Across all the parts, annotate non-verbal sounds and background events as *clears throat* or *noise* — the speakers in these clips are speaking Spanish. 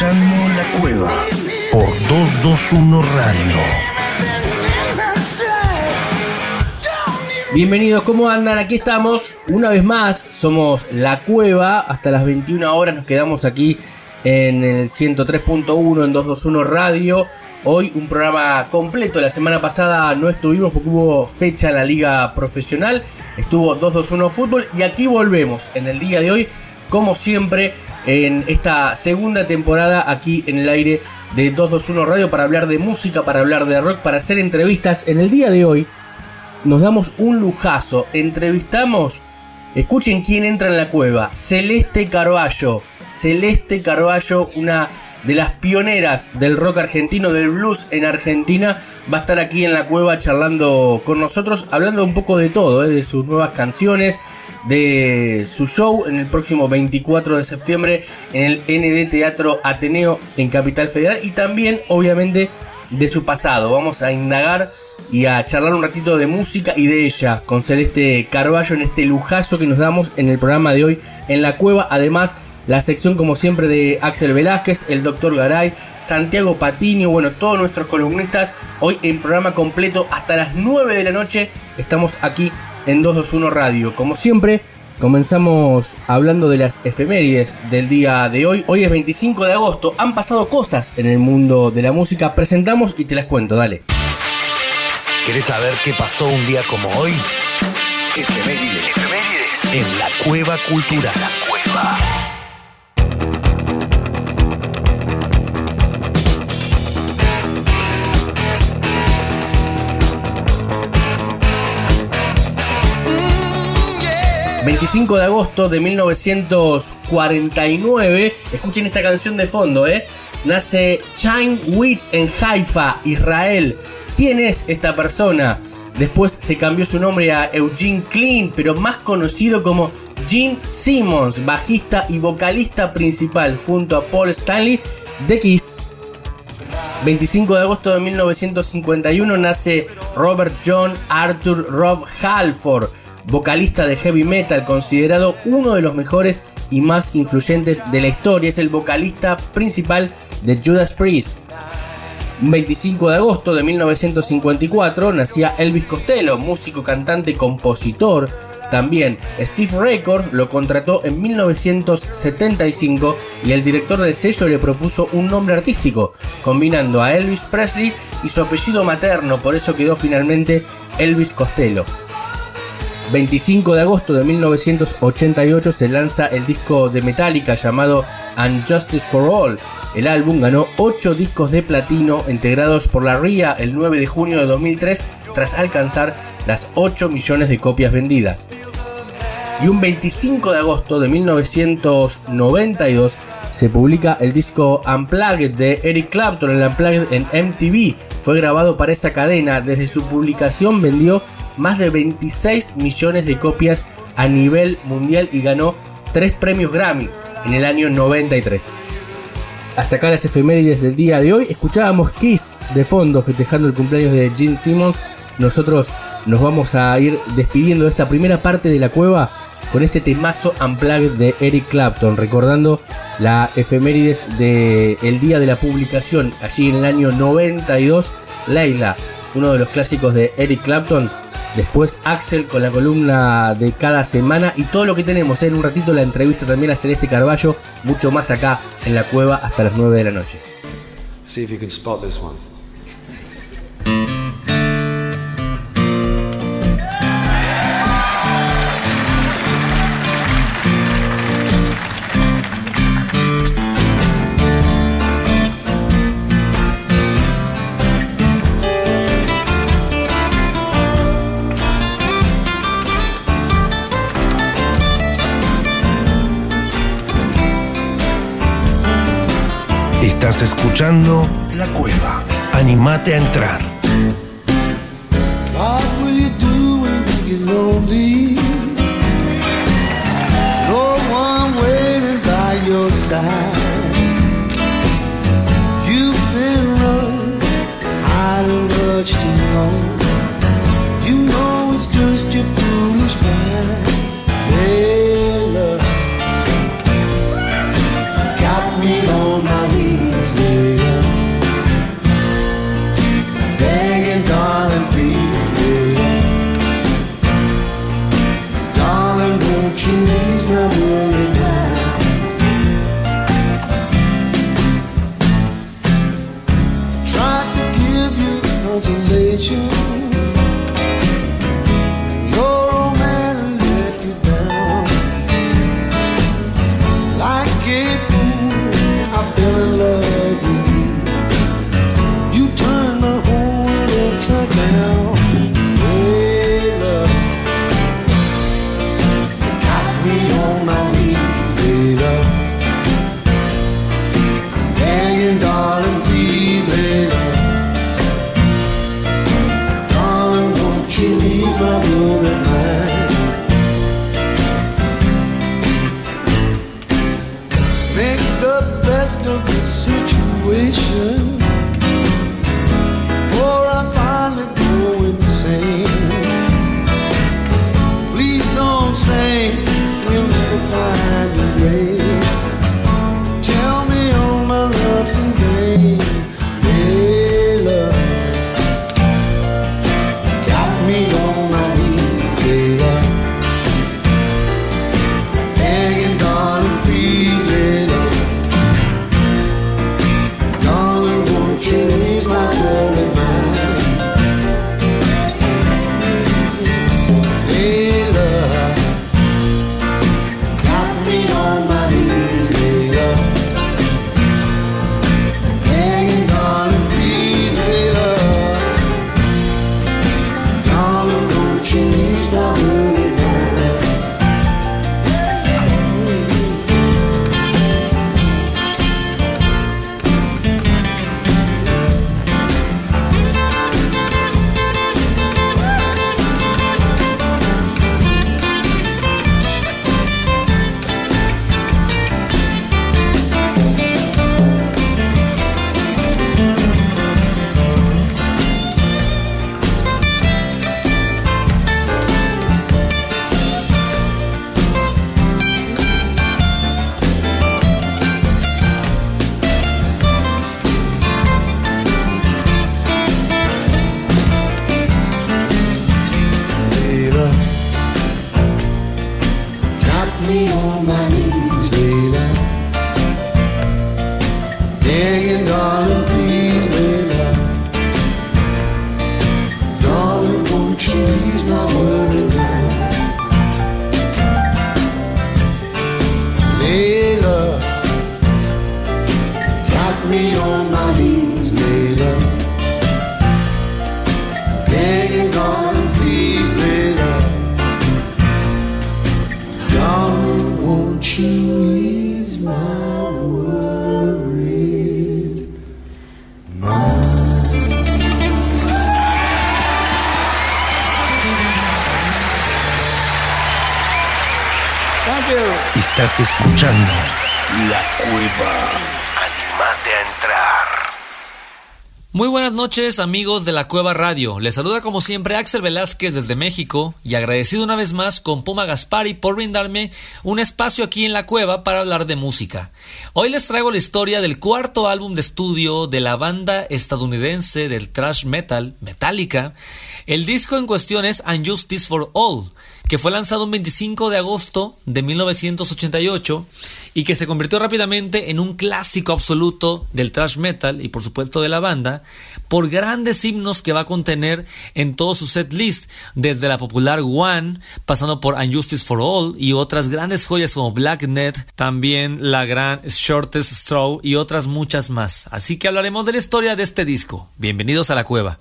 La Cueva por 221 Radio. Bienvenidos, ¿cómo andan? Aquí estamos, una vez más, somos La Cueva, hasta las 21 horas nos quedamos aquí en el 103.1 en 221 Radio. Hoy un programa completo, la semana pasada no estuvimos porque hubo fecha en la liga profesional, estuvo 221 Fútbol y aquí volvemos en el día de hoy, como siempre, en esta segunda temporada aquí en el aire de 221 Radio para hablar de música, para hablar de rock, para hacer entrevistas. En el día de hoy nos damos un lujazo, entrevistamos, escuchen quién entra en la cueva, Celeste Carballo. Celeste Carballo, una de las pioneras del rock argentino, del blues en Argentina, va a estar aquí en la cueva charlando con nosotros, hablando un poco de todo, ¿eh? de sus nuevas canciones, de su show en el próximo 24 de septiembre en el ND Teatro Ateneo en Capital Federal y también obviamente de su pasado. Vamos a indagar y a charlar un ratito de música y de ella con Celeste Carballo en este lujazo que nos damos en el programa de hoy en la cueva. Además, la sección como siempre de Axel Velázquez, el doctor Garay, Santiago Patiño, bueno, todos nuestros columnistas. Hoy en programa completo hasta las 9 de la noche estamos aquí en 221 Radio. Como siempre, comenzamos hablando de las efemérides del día de hoy. Hoy es 25 de agosto, han pasado cosas en el mundo de la música. Presentamos y te las cuento, dale. ¿Querés saber qué pasó un día como hoy? Efemérides. Efemérides. En la Cueva Cultural. la Cueva. 25 de agosto de 1949, escuchen esta canción de fondo, ¿eh? Nace Chaim Witz en Haifa, Israel. ¿Quién es esta persona? Después se cambió su nombre a Eugene Klein, pero más conocido como Gene Simmons, bajista y vocalista principal, junto a Paul Stanley de Kiss. 25 de agosto de 1951 nace Robert John Arthur Rob Halford, vocalista de heavy metal, considerado uno de los mejores y más influyentes de la historia. Es el vocalista principal de Judas Priest. 25 de agosto de 1954 nacía Elvis Costello, músico, cantante, compositor. También Steve Records lo contrató en 1975 y el director del sello le propuso un nombre artístico, combinando a Elvis Presley y su apellido materno, por eso quedó finalmente Elvis Costello. 25 de agosto de 1988 se lanza el disco de Metallica llamado Unjustice for All. El álbum ganó 8 discos de platino integrados por la RIA el 9 de junio de 2003 tras alcanzar las 8 millones de copias vendidas. Y un 25 de agosto de 1992 se publica el disco Unplugged de Eric Clapton, el Unplugged en MTV. Fue grabado para esa cadena, desde su publicación vendió más de 26 millones de copias a nivel mundial y ganó 3 premios Grammy en el año 93. Hasta acá las efemérides del día de hoy. Escuchábamos Kiss de fondo festejando el cumpleaños de Gene Simmons. Nosotros nos vamos a ir despidiendo de esta primera parte de la cueva con este temazo Unplugged de Eric Clapton, recordando la efemérides del día de la publicación, allí en el año 92, Leila, uno de los clásicos de Eric Clapton, Después Axel con la columna de cada semana y todo lo que tenemos. ¿eh? En un ratito la entrevista también a Celeste Carballo. Mucho más acá en la cueva hasta las 9 de la noche. Escuchando La Cueva. Animate a entrar. Noches amigos de la Cueva Radio. Les saluda como siempre Axel Velázquez desde México y agradecido una vez más con Puma Gaspari por brindarme un espacio aquí en la cueva para hablar de música. Hoy les traigo la historia del cuarto álbum de estudio de la banda estadounidense del thrash metal Metallica. El disco en cuestión es Unjustice for All que fue lanzado un 25 de agosto de 1988 y que se convirtió rápidamente en un clásico absoluto del thrash metal y por supuesto de la banda por grandes himnos que va a contener en todo su set list desde la popular One pasando por Unjustice for All y otras grandes joyas como Black Net también la gran Shortest Straw y otras muchas más. Así que hablaremos de la historia de este disco. Bienvenidos a la cueva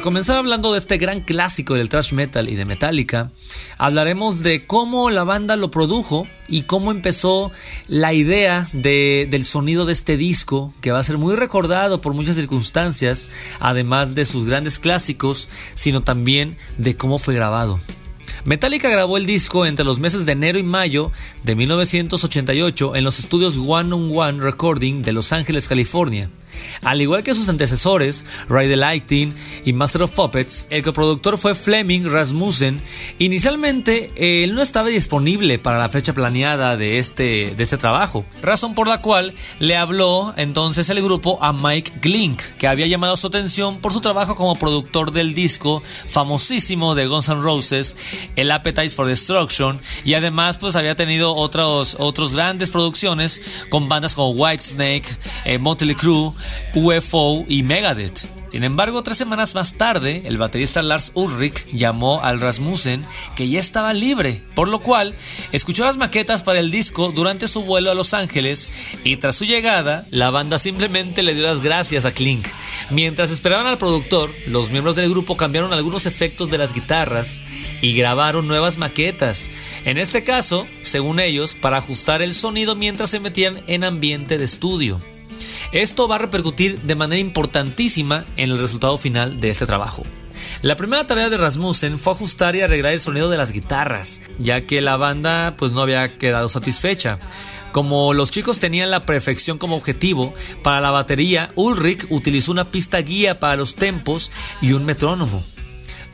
Para comenzar hablando de este gran clásico del thrash metal y de Metallica, hablaremos de cómo la banda lo produjo y cómo empezó la idea de, del sonido de este disco, que va a ser muy recordado por muchas circunstancias, además de sus grandes clásicos, sino también de cómo fue grabado. Metallica grabó el disco entre los meses de enero y mayo de 1988 en los estudios One on One Recording de Los Ángeles, California. Al igual que sus antecesores, Ride the Lightning y Master of Puppets, el coproductor fue Fleming Rasmussen. Inicialmente, él no estaba disponible para la fecha planeada de este, de este trabajo, razón por la cual le habló entonces el grupo a Mike Glink, que había llamado su atención por su trabajo como productor del disco famosísimo de Guns N' Roses, el Appetite for Destruction, y además pues había tenido otros, otros grandes producciones con bandas como Whitesnake, eh, Motley Crue, UFO y Megadeth. Sin embargo, tres semanas más tarde, el baterista Lars Ulrich llamó al Rasmussen que ya estaba libre, por lo cual escuchó las maquetas para el disco durante su vuelo a Los Ángeles y tras su llegada, la banda simplemente le dio las gracias a Klink. Mientras esperaban al productor, los miembros del grupo cambiaron algunos efectos de las guitarras y grabaron nuevas maquetas. En este caso, según ellos, para ajustar el sonido mientras se metían en ambiente de estudio. Esto va a repercutir de manera importantísima en el resultado final de este trabajo. La primera tarea de Rasmussen fue ajustar y arreglar el sonido de las guitarras, ya que la banda pues no había quedado satisfecha. Como los chicos tenían la perfección como objetivo, para la batería Ulrich utilizó una pista guía para los tempos y un metrónomo.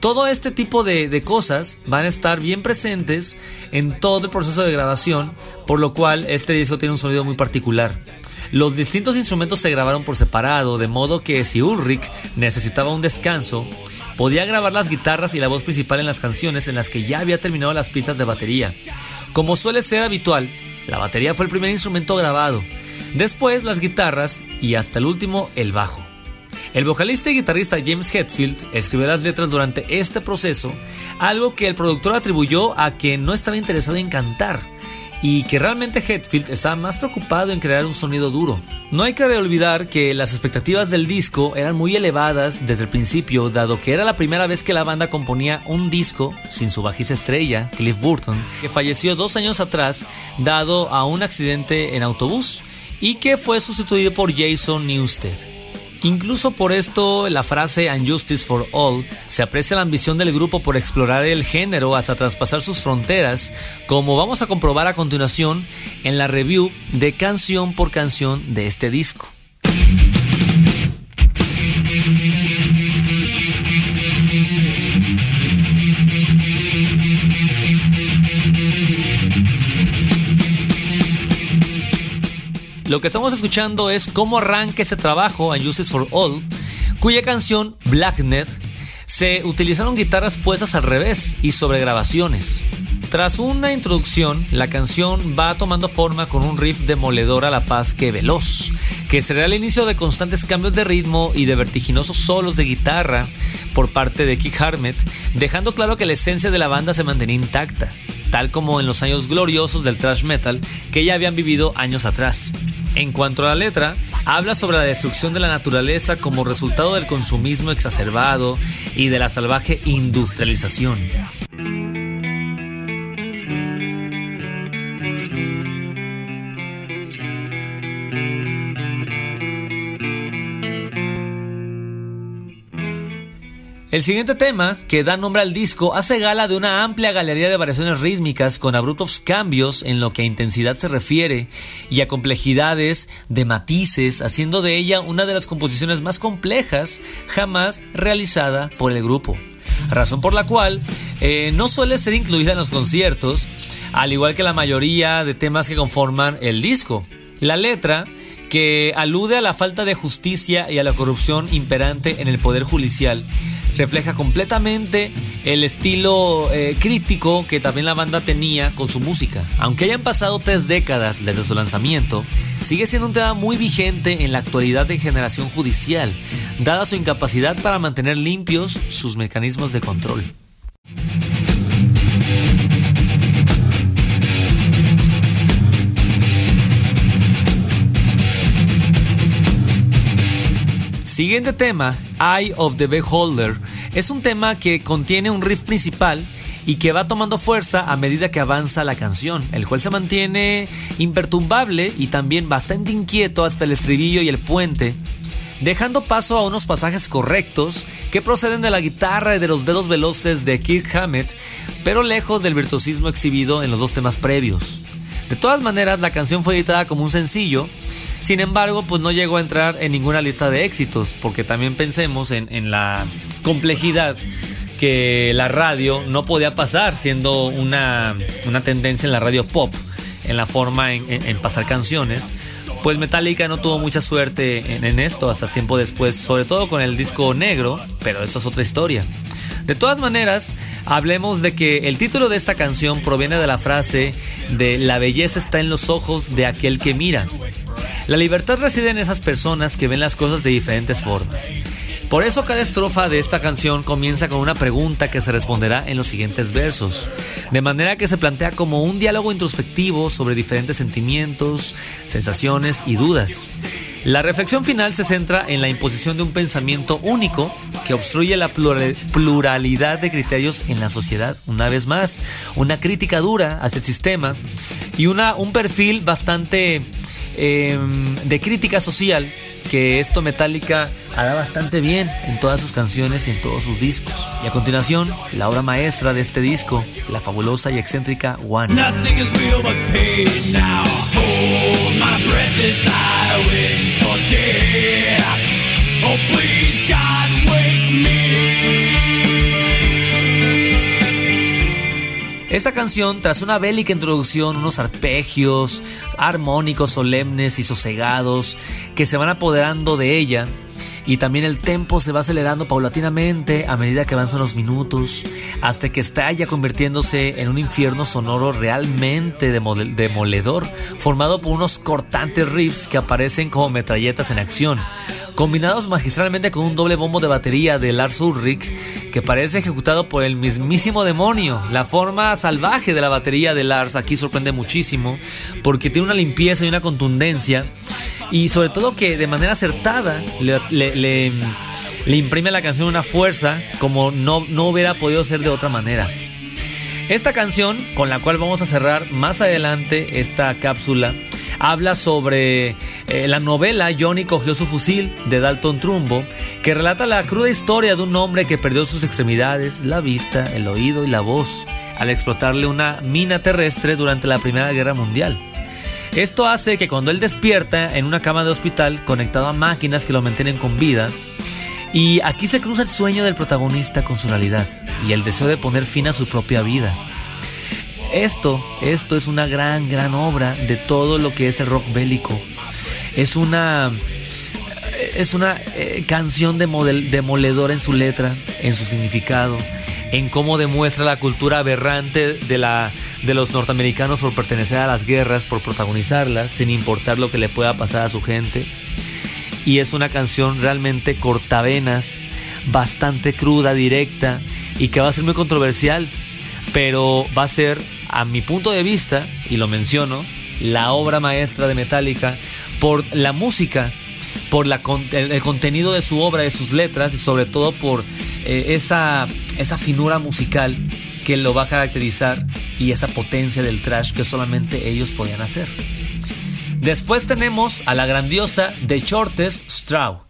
Todo este tipo de, de, cosas van a estar bien presentes en todo el proceso de grabación, por lo cual este disco tiene un sonido muy particular. Los distintos instrumentos se grabaron por separado, de modo que si Ulrich necesitaba un descanso, podía grabar las guitarras y la voz principal en las canciones en las que ya había terminado las pistas de batería. Como suele ser habitual, la batería fue el primer instrumento grabado, después las guitarras y hasta el último el bajo. El vocalista y guitarrista James Hetfield escribió las letras durante este proceso, algo que el productor atribuyó a que no estaba interesado en cantar y que realmente Hetfield estaba más preocupado en crear un sonido duro. No hay que olvidar que las expectativas del disco eran muy elevadas desde el principio, dado que era la primera vez que la banda componía un disco sin su bajista estrella, Cliff Burton, que falleció dos años atrás dado a un accidente en autobús y que fue sustituido por Jason Newsted. Incluso por esto la frase And Justice for All se aprecia la ambición del grupo por explorar el género hasta traspasar sus fronteras, como vamos a comprobar a continuación en la review de canción por canción de este disco. Lo que estamos escuchando es cómo arranca ese trabajo en Justice for All, cuya canción Blacknet se utilizaron guitarras puestas al revés y sobre grabaciones. Tras una introducción, la canción va tomando forma con un riff demoledor a la paz que veloz, que será el inicio de constantes cambios de ritmo y de vertiginosos solos de guitarra por parte de Kick Harmet, dejando claro que la esencia de la banda se mantenía intacta, tal como en los años gloriosos del thrash metal que ya habían vivido años atrás. En cuanto a la letra, habla sobre la destrucción de la naturaleza como resultado del consumismo exacerbado y de la salvaje industrialización. El siguiente tema, que da nombre al disco, hace gala de una amplia galería de variaciones rítmicas con abruptos cambios en lo que a intensidad se refiere y a complejidades de matices, haciendo de ella una de las composiciones más complejas jamás realizada por el grupo. Razón por la cual eh, no suele ser incluida en los conciertos, al igual que la mayoría de temas que conforman el disco. La letra que alude a la falta de justicia y a la corrupción imperante en el poder judicial refleja completamente el estilo eh, crítico que también la banda tenía con su música. Aunque hayan pasado tres décadas desde su lanzamiento, sigue siendo un tema muy vigente en la actualidad de generación judicial, dada su incapacidad para mantener limpios sus mecanismos de control. Siguiente tema, Eye of the Beholder, es un tema que contiene un riff principal y que va tomando fuerza a medida que avanza la canción, el cual se mantiene imperturbable y también bastante inquieto hasta el estribillo y el puente, dejando paso a unos pasajes correctos que proceden de la guitarra y de los dedos veloces de Kirk Hammett, pero lejos del virtuosismo exhibido en los dos temas previos. De todas maneras, la canción fue editada como un sencillo sin embargo, pues no llegó a entrar en ninguna lista de éxitos, porque también pensemos en, la complejidad que la radio no podía pasar, siendo una, tendencia en la radio pop, en la forma en, pasar canciones. Pues Metallica no tuvo mucha suerte en, esto hasta tiempo después, sobre todo con el disco negro, pero eso es otra historia. De todas maneras, hablemos de que el título de esta canción proviene de la frase de la belleza está en los ojos de aquel que mira. La libertad reside en esas personas que ven las cosas de diferentes formas. Por eso cada estrofa de esta canción comienza con una pregunta que se responderá en los siguientes versos, de manera que se plantea como un diálogo introspectivo sobre diferentes sentimientos, sensaciones y dudas. La reflexión final se centra en la imposición de un pensamiento único que obstruye la pluralidad de criterios en la sociedad. Una vez más, una crítica dura hacia el sistema y una, un perfil bastante em, de crítica social que esto Metallica hará bastante bien en todas sus canciones y en todos sus discos. Y a continuación, la obra maestra de este disco, la fabulosa y excéntrica One. Esta canción, tras una bélica introducción, unos arpegios armónicos, solemnes y sosegados que se van apoderando de ella, y también el tempo se va acelerando paulatinamente a medida que avanzan los minutos, hasta que estalla convirtiéndose en un infierno sonoro realmente demoledor, formado por unos cortantes riffs que aparecen como metralletas en acción, combinados magistralmente con un doble bombo de batería de Lars Ulrich que parece ejecutado por el mismísimo demonio. La forma salvaje de la batería de Lars aquí sorprende muchísimo porque tiene una limpieza y una contundencia y sobre todo que de manera acertada le, imprime a la canción una fuerza como no, no hubiera podido ser de otra manera. Esta canción, con la cual vamos a cerrar más adelante esta cápsula, habla sobre eh, la novela Johnny cogió su fusil de Dalton Trumbo, que relata la cruda historia de un hombre que perdió sus extremidades, la vista, el oído y la voz al explotarle una mina terrestre durante la Primera Guerra Mundial. Esto hace que cuando él despierta en una cama de hospital conectado a máquinas que lo mantienen con vida, y aquí se cruza el sueño del protagonista con su realidad y el deseo de poner fin a su propia vida. Esto, esto es una gran, gran obra de todo lo que es el rock bélico. Es una, es una eh, canción demoledora en su letra, en su significado, en cómo demuestra la cultura aberrante de, la, de los norteamericanos por pertenecer a las guerras, por protagonizarlas, sin importar lo que le pueda pasar a su gente. Y es una canción realmente cortavenas, bastante cruda, directa, y que va a ser muy controversial, pero va a ser a mi punto de vista, y lo menciono, la obra maestra de Metallica por la música, por la, el, contenido de su obra, de sus letras y sobre todo por eh, esa, esa finura musical que lo va a caracterizar y esa potencia del trash que solamente ellos podían hacer. Después tenemos a la grandiosa The Shortest Straw.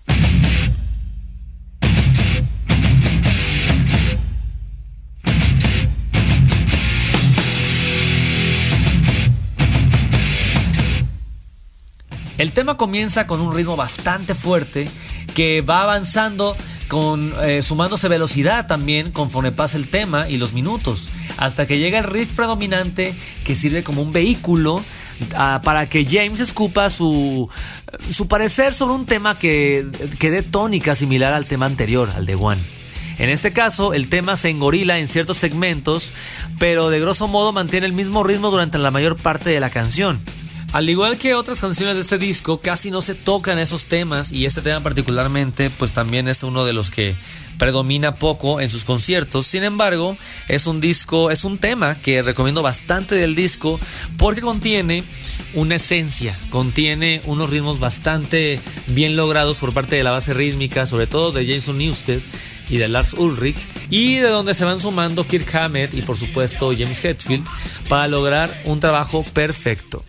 El tema comienza con un ritmo bastante fuerte que va avanzando con eh, sumándose velocidad también conforme pasa el tema y los minutos, hasta que llega el riff predominante que sirve como un vehículo ah, para que James escupa su, su parecer sobre un tema que, que dé tónica similar al tema anterior, al de One. En este caso, el tema se engorila en ciertos segmentos, pero de grosso modo mantiene el mismo ritmo durante la mayor parte de la canción. Al igual que otras canciones de este disco, casi no se tocan esos temas y este tema particularmente pues también es uno de los que predomina poco en sus conciertos. Sin embargo, es un disco, es un tema que recomiendo bastante del disco porque contiene una esencia, contiene unos ritmos bastante bien logrados por parte de la base rítmica, sobre todo de Jason Newsted y de Lars Ulrich, y de donde se van sumando Kirk Hammett y por supuesto James Hetfield para lograr un trabajo perfecto.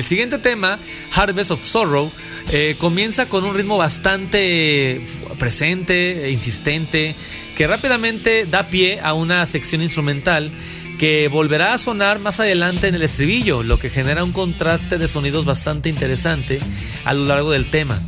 El siguiente tema, Harvest of Sorrow, eh, comienza con un ritmo bastante presente, insistente, que rápidamente da pie a una sección instrumental que volverá a sonar más adelante en el estribillo, lo que genera un contraste de sonidos bastante interesante a lo largo del tema.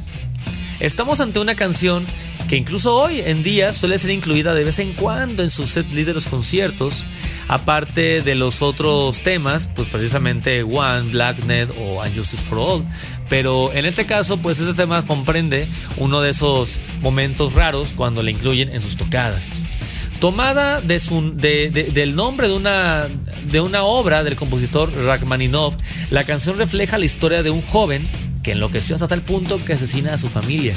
Estamos ante una canción que incluso hoy en día suele ser incluida de vez en cuando en sus set de los conciertos, aparte de los otros temas, pues precisamente One, Blacknet o Unjustice for All. Pero en este caso, pues este tema comprende uno de esos momentos raros cuando le incluyen en sus tocadas. Tomada de su- de- de- del nombre de una, de una obra del compositor Rachmaninov, la canción refleja la historia de un joven que enloqueció hasta tal punto que asesina a su familia.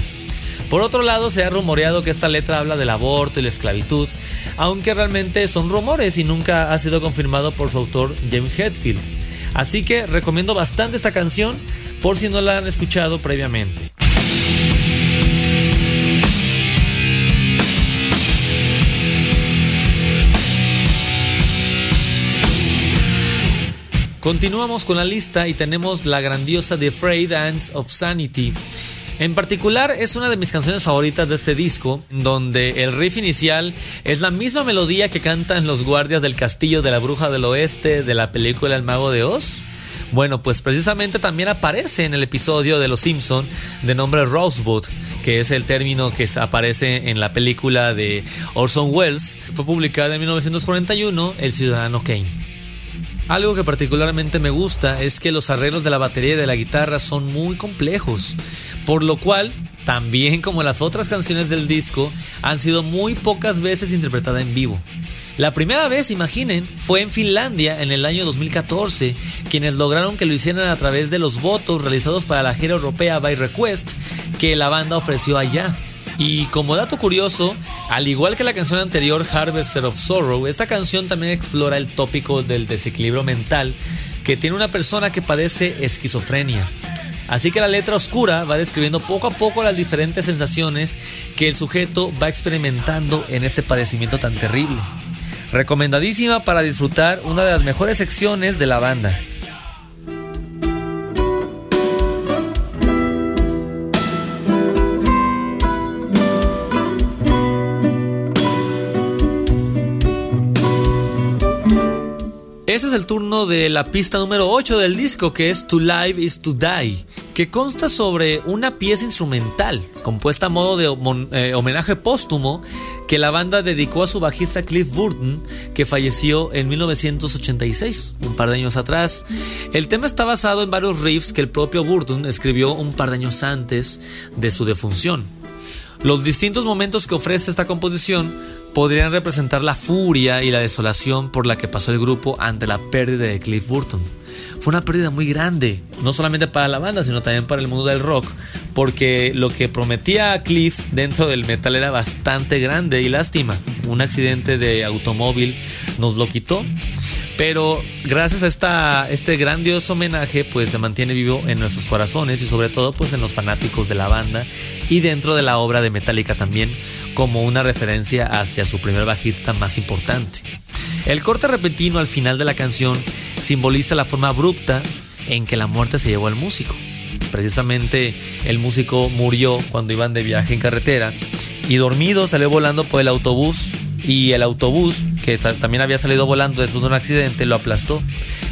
Por otro lado, se ha rumoreado que esta letra habla del aborto y la esclavitud, aunque realmente son rumores y nunca ha sido confirmado por su autor James Hetfield. Así que recomiendo bastante esta canción por si no la han escuchado previamente. Continuamos con la lista y tenemos la grandiosa The Frayed Ants of Sanity. En particular es una de mis canciones favoritas de este disco, donde el riff inicial es la misma melodía que cantan los guardias del castillo de la bruja del oeste de la película El mago de Oz. Bueno, pues precisamente también aparece en el episodio de Los Simpson de nombre Rosebud, que es el término que aparece en la película de Orson Welles. Fue publicada en 1941, El Ciudadano Kane. Algo que particularmente me gusta es que los arreglos de la batería y de la guitarra son muy complejos, por lo cual, también como las otras canciones del disco, han sido muy pocas veces interpretadas en vivo. La primera vez, imaginen, fue en Finlandia en el año 2014, quienes lograron que lo hicieran a través de los votos realizados para la gira europea By Request que la banda ofreció allá. Y como dato curioso, al igual que la canción anterior Harvester of Sorrow, esta canción también explora el tópico del desequilibrio mental que tiene una persona que padece esquizofrenia. Así que la letra oscura va describiendo poco a poco las diferentes sensaciones que el sujeto va experimentando en este padecimiento tan terrible. Recomendadísima para disfrutar una de las mejores secciones de la banda. Ese es el turno de la pista número 8 del disco, que es To Live is to Die, que consta sobre una pieza instrumental, compuesta a modo de eh, homenaje póstumo, que la banda dedicó a su bajista Cliff Burton, que falleció en 1986, un par de años atrás. El tema está basado en varios riffs que el propio Burton escribió un par de años antes de su defunción. Los distintos momentos que ofrece esta composición podrían representar la furia y la desolación por la que pasó el grupo ante la pérdida de Cliff Burton. Fue una pérdida muy grande, no solamente para la banda, sino también para el mundo del rock, porque lo que prometía Cliff dentro del metal era bastante grande y lástima. Un accidente de automóvil nos lo quitó. Pero gracias a esta, este grandioso homenaje, pues se mantiene vivo en nuestros corazones y sobre todo pues en los fanáticos de la banda y dentro de la obra de Metallica también como una referencia hacia su primer bajista más importante. El corte repentino al final de la canción simboliza la forma abrupta en que la muerte se llevó al músico. Precisamente el músico murió cuando iban de viaje en carretera y dormido salió volando por el autobús y el autobús, que ta- también había salido volando después de un accidente, lo aplastó.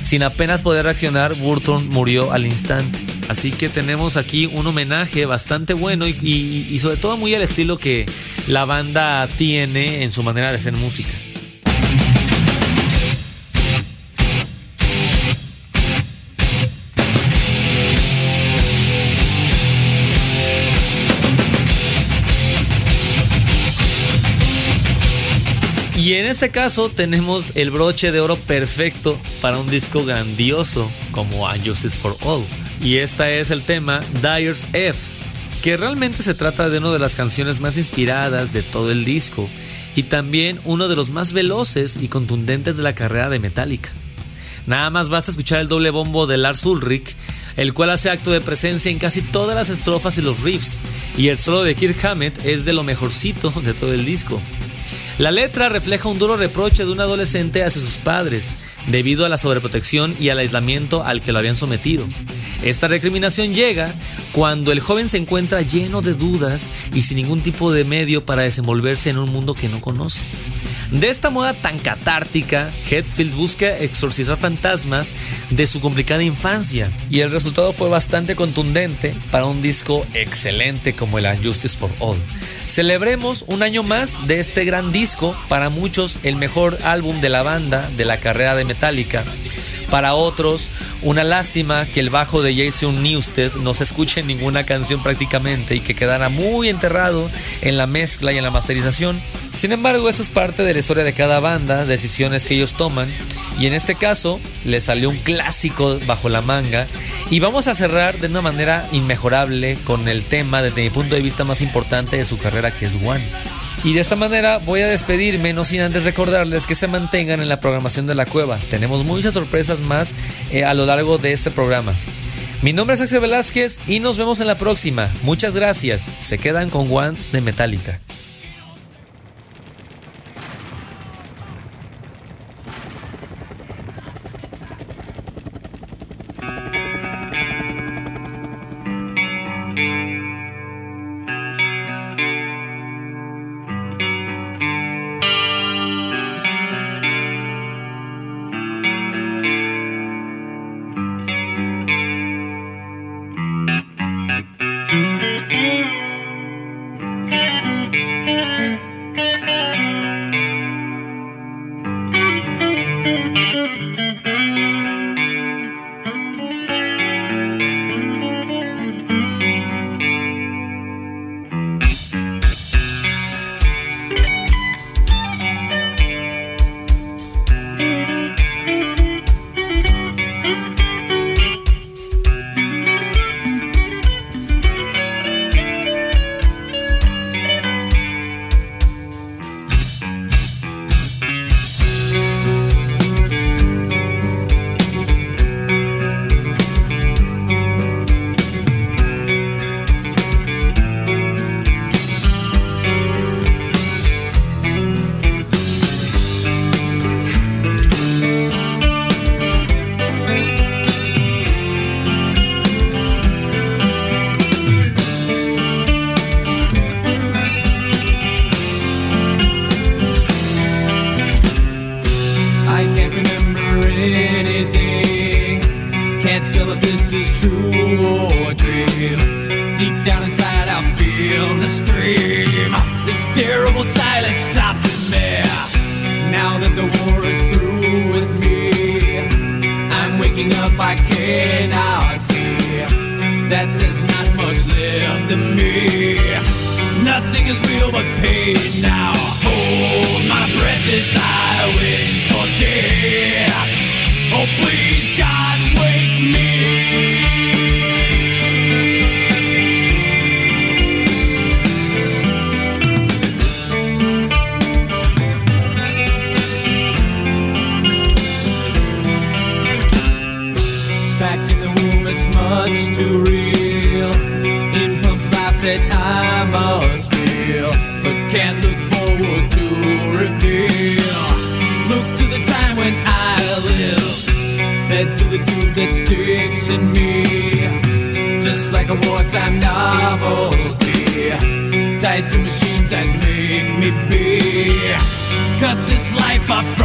Sin apenas poder reaccionar, Burton murió al instante. Así que tenemos aquí un homenaje bastante bueno y- y sobre todo muy al estilo que la banda tiene en su manera de hacer música. Y en este caso tenemos el broche de oro perfecto para un disco grandioso como A Justice for All. Y esta es el tema Dyer's F, que realmente se trata de una de las canciones más inspiradas de todo el disco y también uno de los más veloces y contundentes de la carrera de Metallica. Nada más basta escuchar el doble bombo de Lars Ulrich, el cual hace acto de presencia en casi todas las estrofas y los riffs, y el solo de Kirk Hammett es de lo mejorcito de todo el disco. La letra refleja un duro reproche de un adolescente hacia sus padres, debido a la sobreprotección y al aislamiento al que lo habían sometido. Esta recriminación llega cuando el joven se encuentra lleno de dudas y sin ningún tipo de medio para desenvolverse en un mundo que no conoce. De esta moda tan catártica, Hetfield busca exorcizar fantasmas de su complicada infancia y el resultado fue bastante contundente para un disco excelente como el Justice for All. Celebremos un año más de este gran disco, para muchos el mejor álbum de la banda de la carrera de Metallica. Para otros, una lástima que el bajo de Jason Newsted no se escuche en ninguna canción prácticamente y que quedara muy enterrado en la mezcla y en la masterización. Sin embargo, esto es parte de la historia de cada banda, decisiones que ellos toman. Y en este caso, les salió un clásico bajo la manga. Y vamos a cerrar de una manera inmejorable con el tema, desde mi punto de vista, más importante de su carrera, que es One. Y de esta manera voy a despedirme, no sin antes recordarles que se mantengan en la programación de la cueva. Tenemos muchas sorpresas más eh, a lo largo de este programa. Mi nombre es Axel Velázquez y nos vemos en la próxima. Muchas gracias. Se quedan con One de Metallica. Please, to machines that make me be. Cut this life off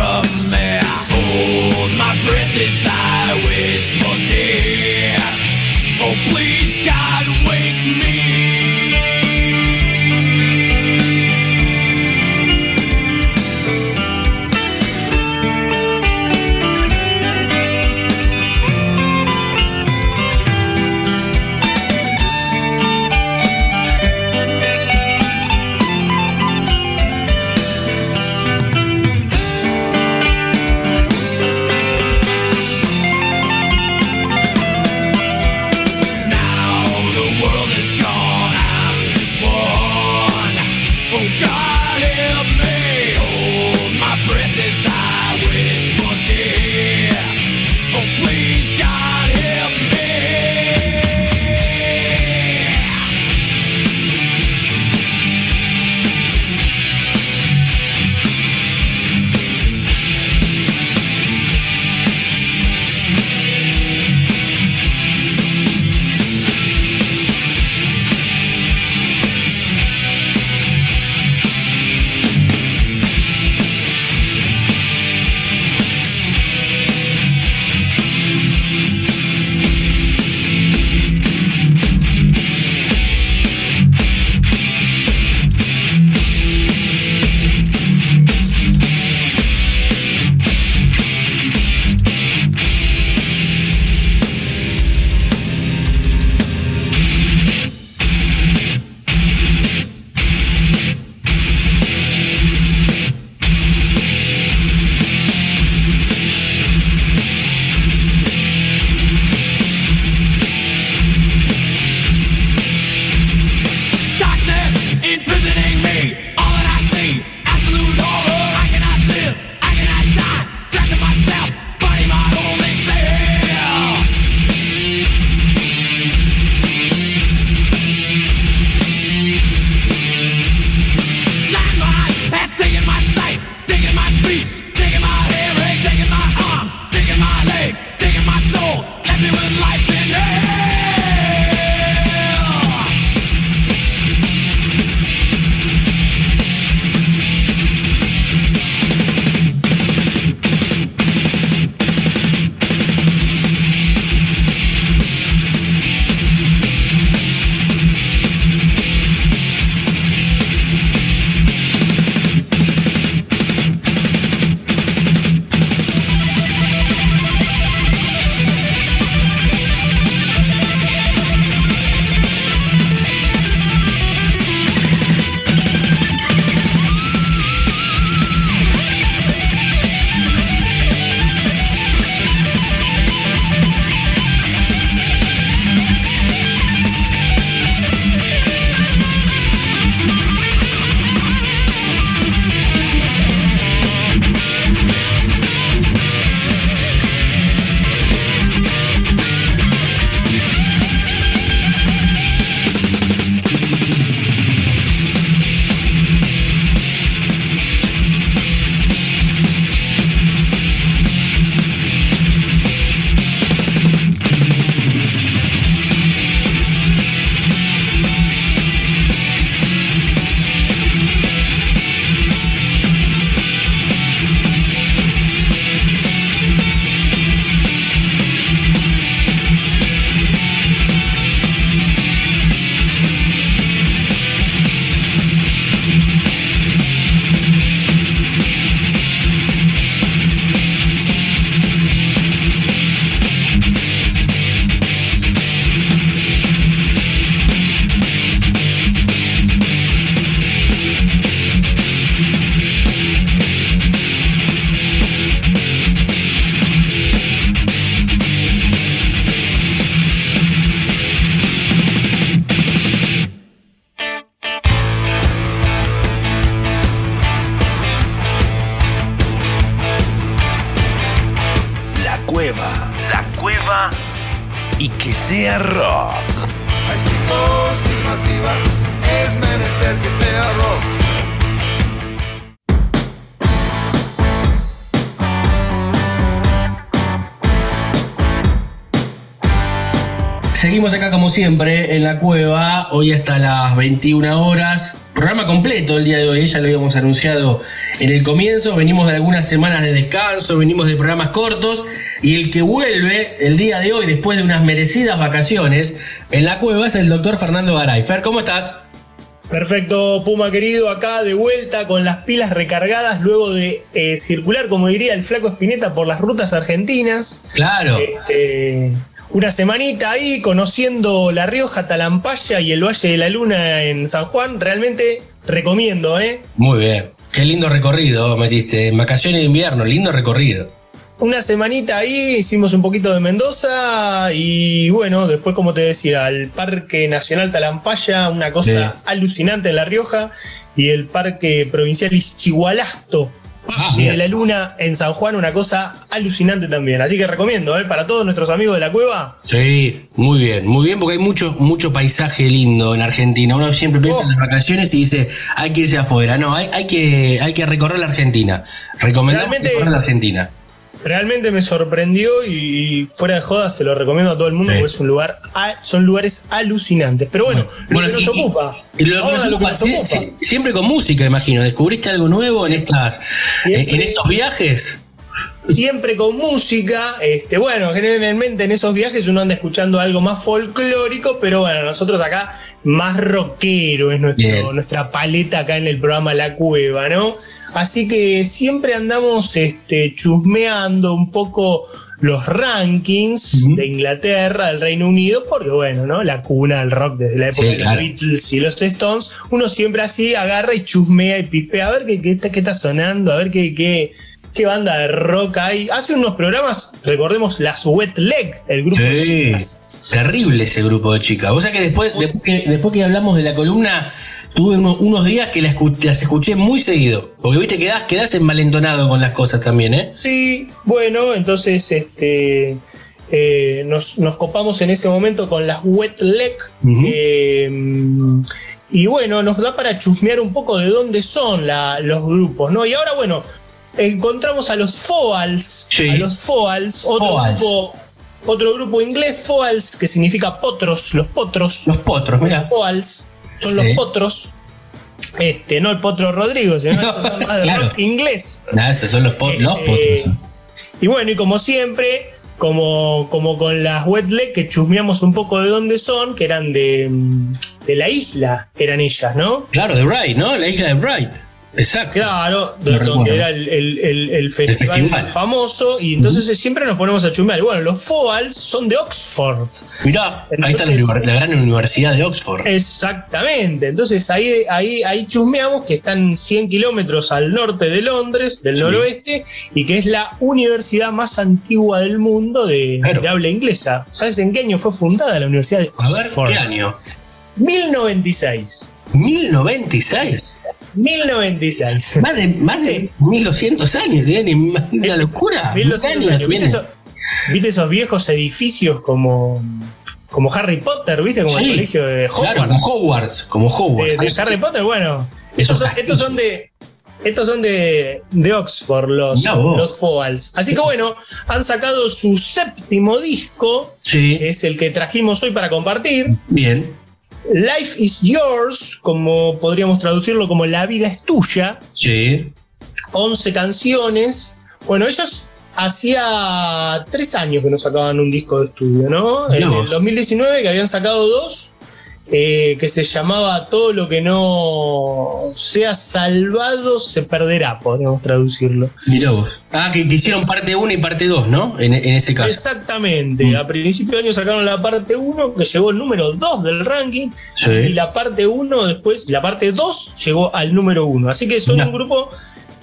siempre en la cueva, hoy hasta las 21 horas. Programa completo el día de hoy, ya lo habíamos anunciado en el comienzo. Venimos de algunas semanas de descanso, venimos de programas cortos y el que vuelve el día de hoy después de unas merecidas vacaciones en la cueva es el doctor Fernando Garay. Fer, ¿cómo estás? Perfecto, Puma querido, acá de vuelta con las pilas recargadas luego de eh, circular, como diría el flaco Espineta, por las rutas argentinas. Claro. Este, una semanita ahí conociendo La Rioja, Talampaya y el Valle de la Luna en San Juan. Realmente recomiendo, ¿eh? Muy bien. Qué lindo recorrido metiste. En vacaciones de invierno, lindo recorrido. Una semanita ahí, hicimos un poquito de Mendoza y bueno, después como te decía, el Parque Nacional Talampaya, una cosa Sí. alucinante en La Rioja, y el Parque Provincial Ischigualasto, Ah, Valle bien. de la Luna en San Juan, una cosa alucinante también. Así que recomiendo, ¿eh? para todos nuestros amigos de la cueva, Sí, muy bien, muy bien, porque hay mucho, mucho paisaje lindo en Argentina. Uno siempre piensa Oh. en las vacaciones y dice, hay que irse afuera. No, hay, hay, que, hay que recorrer la Argentina. Recomendamos recorrer la Argentina. Realmente me sorprendió y fuera de jodas se lo recomiendo a todo el mundo Sí. porque es un lugar, a- son lugares alucinantes. Pero bueno, Bueno, lo que y- nos ocupa. Y lo Ahora nos lo que nos ocupa. siempre con música, imagino. ¿Descubriste algo nuevo en estas Siempre. en estos viajes? siempre con música. Este, bueno, generalmente en esos viajes uno anda escuchando algo más folclórico, pero bueno, nosotros acá más rockero es nuestro, Bien. nuestra paleta acá en el programa La Cueva, ¿no? Así que siempre andamos este, chusmeando un poco los rankings de Inglaterra, del Reino Unido, porque bueno, ¿no? La cuna del rock desde la época Sí, de claro. los Beatles y los Stones, uno siempre así agarra y chusmea y pispea, a ver qué, qué, está, qué está sonando, a ver qué, qué, qué banda de rock hay. Hace unos programas, recordemos, las Wet Leg, el grupo de chicas. Terrible ese grupo de chicas. O sea que después, después, que, después que hablamos de la columna, tuve uno- unos días que la escu- las escuché muy seguido. Porque viste, quedás, quedás envalentonado con las cosas también, ¿eh? Sí, bueno, entonces este eh, nos, nos copamos en ese momento con las Wet Leg. Eh, y bueno, nos da para chusmear un poco de dónde son la- los grupos, ¿no? Y ahora, bueno, encontramos a los Foals, Sí. a los Foals, otro Foals. grupo, otro grupo inglés, Foals, que significa potros, los potros. Los potros, mira. Foals son Sí. los potros. Este, no el potro Rodrigo, sino No, estos son más *laughs* de claro. rock inglés. Nada, esos son los, Este, potros. Y bueno, y como siempre, como, como con las wet leg que chusmeamos un poco de dónde son, que eran de, de la isla, eran ellas, ¿no? Claro, de Bright, ¿no? La isla de Bright. Exacto. Claro, Lo de- recuerdo. donde era el, el- el- el festival, festival. famoso, y entonces eh, siempre nos ponemos a chusmear. Y bueno, los Foals son de Oxford. Mirá, ahí está la, gran universidad de Oxford. Exactamente, entonces ahí, ahí, ahí chusmeamos que están 100 kilómetros al norte de Londres, del Sí. noroeste, y que es la universidad más antigua del mundo de, Claro. de habla inglesa. ¿Sabes en qué año fue fundada la Universidad de A ver, Oxford? ¿qué año? 1096. 1096. 1096. Más de, más de 1200 años, tiene una locura. 1200 Mil años. ¿Viste, tiene. eso- viste esos viejos edificios como, como Harry Potter, ¿viste? Como el colegio de Hogwarts. Claro, como Hogwarts, como Hogwarts. de, de Harry Potter, bueno. Esos Estos son, estos son de. Estos son de, de Oxford, los, vos. los Foals. Así que bueno, han sacado su séptimo disco, Sí, que es el que trajimos hoy para compartir. bien. Life is yours, como podríamos traducirlo como La vida es tuya. Sí. 11 canciones. Bueno, ellos hacía tres años que no sacaban un disco de estudio, ¿no? En el vos. 2019 que habían sacado dos, eh, que se llamaba Todo lo que no sea salvado se perderá, podríamos traducirlo. Mirá vos. Ah, que, que hicieron parte 1 y parte 2, ¿no? En, en ese caso. Exactamente, Mm. a principio de año sacaron la parte 1, que llegó el número 2 del ranking, y Sí. la parte 1 después, la parte 2 llegó al número 1. Así que son un grupo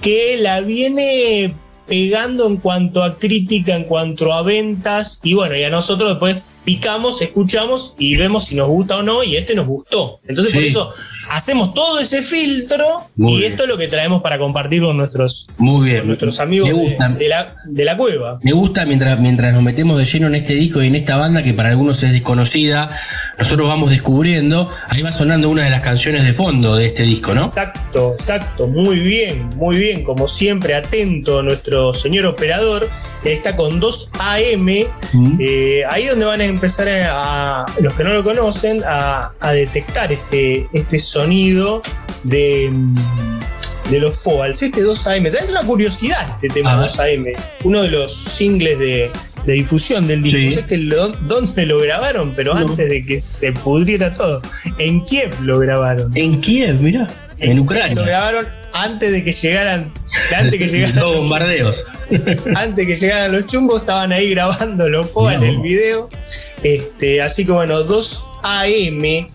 que la viene pegando en cuanto a crítica, en cuanto a ventas, y bueno, y a nosotros después picamos, escuchamos y vemos si nos gusta o no, y este nos gustó. Entonces, por Sí. eso hacemos todo ese filtro Muy y bien. esto es lo que traemos para compartir con nuestros, Muy bien. con nuestros amigos de la, de la cueva. Me gusta mientras, mientras nos metemos de lleno en este disco y en esta banda que para algunos es desconocida, nosotros vamos descubriendo, ahí va sonando una de las canciones de fondo de este disco, ¿no? Exacto, exacto, muy bien, muy bien, como siempre, atento nuestro señor operador, que está con 2 AM, Mm. eh, ahí donde van a empezar a, los que no lo conocen, a, a detectar este, este sonido de, de los Foals, este 2 AM, es la curiosidad este tema A ver. 2 AM, uno de los singles de, de difusión del disco, Sí. ¿Sabes que lo- dónde lo grabaron? Pero No. antes de que se pudriera todo, en Kiev lo grabaron. En Kiev, mira, en Lo Ucrania. grabaron antes de que llegaran, antes de que llegaran, *laughs* Los bombardeos. antes que llegaran los chumbos, estaban ahí grabando los FOA en el video. Este, así que bueno, 2 AM.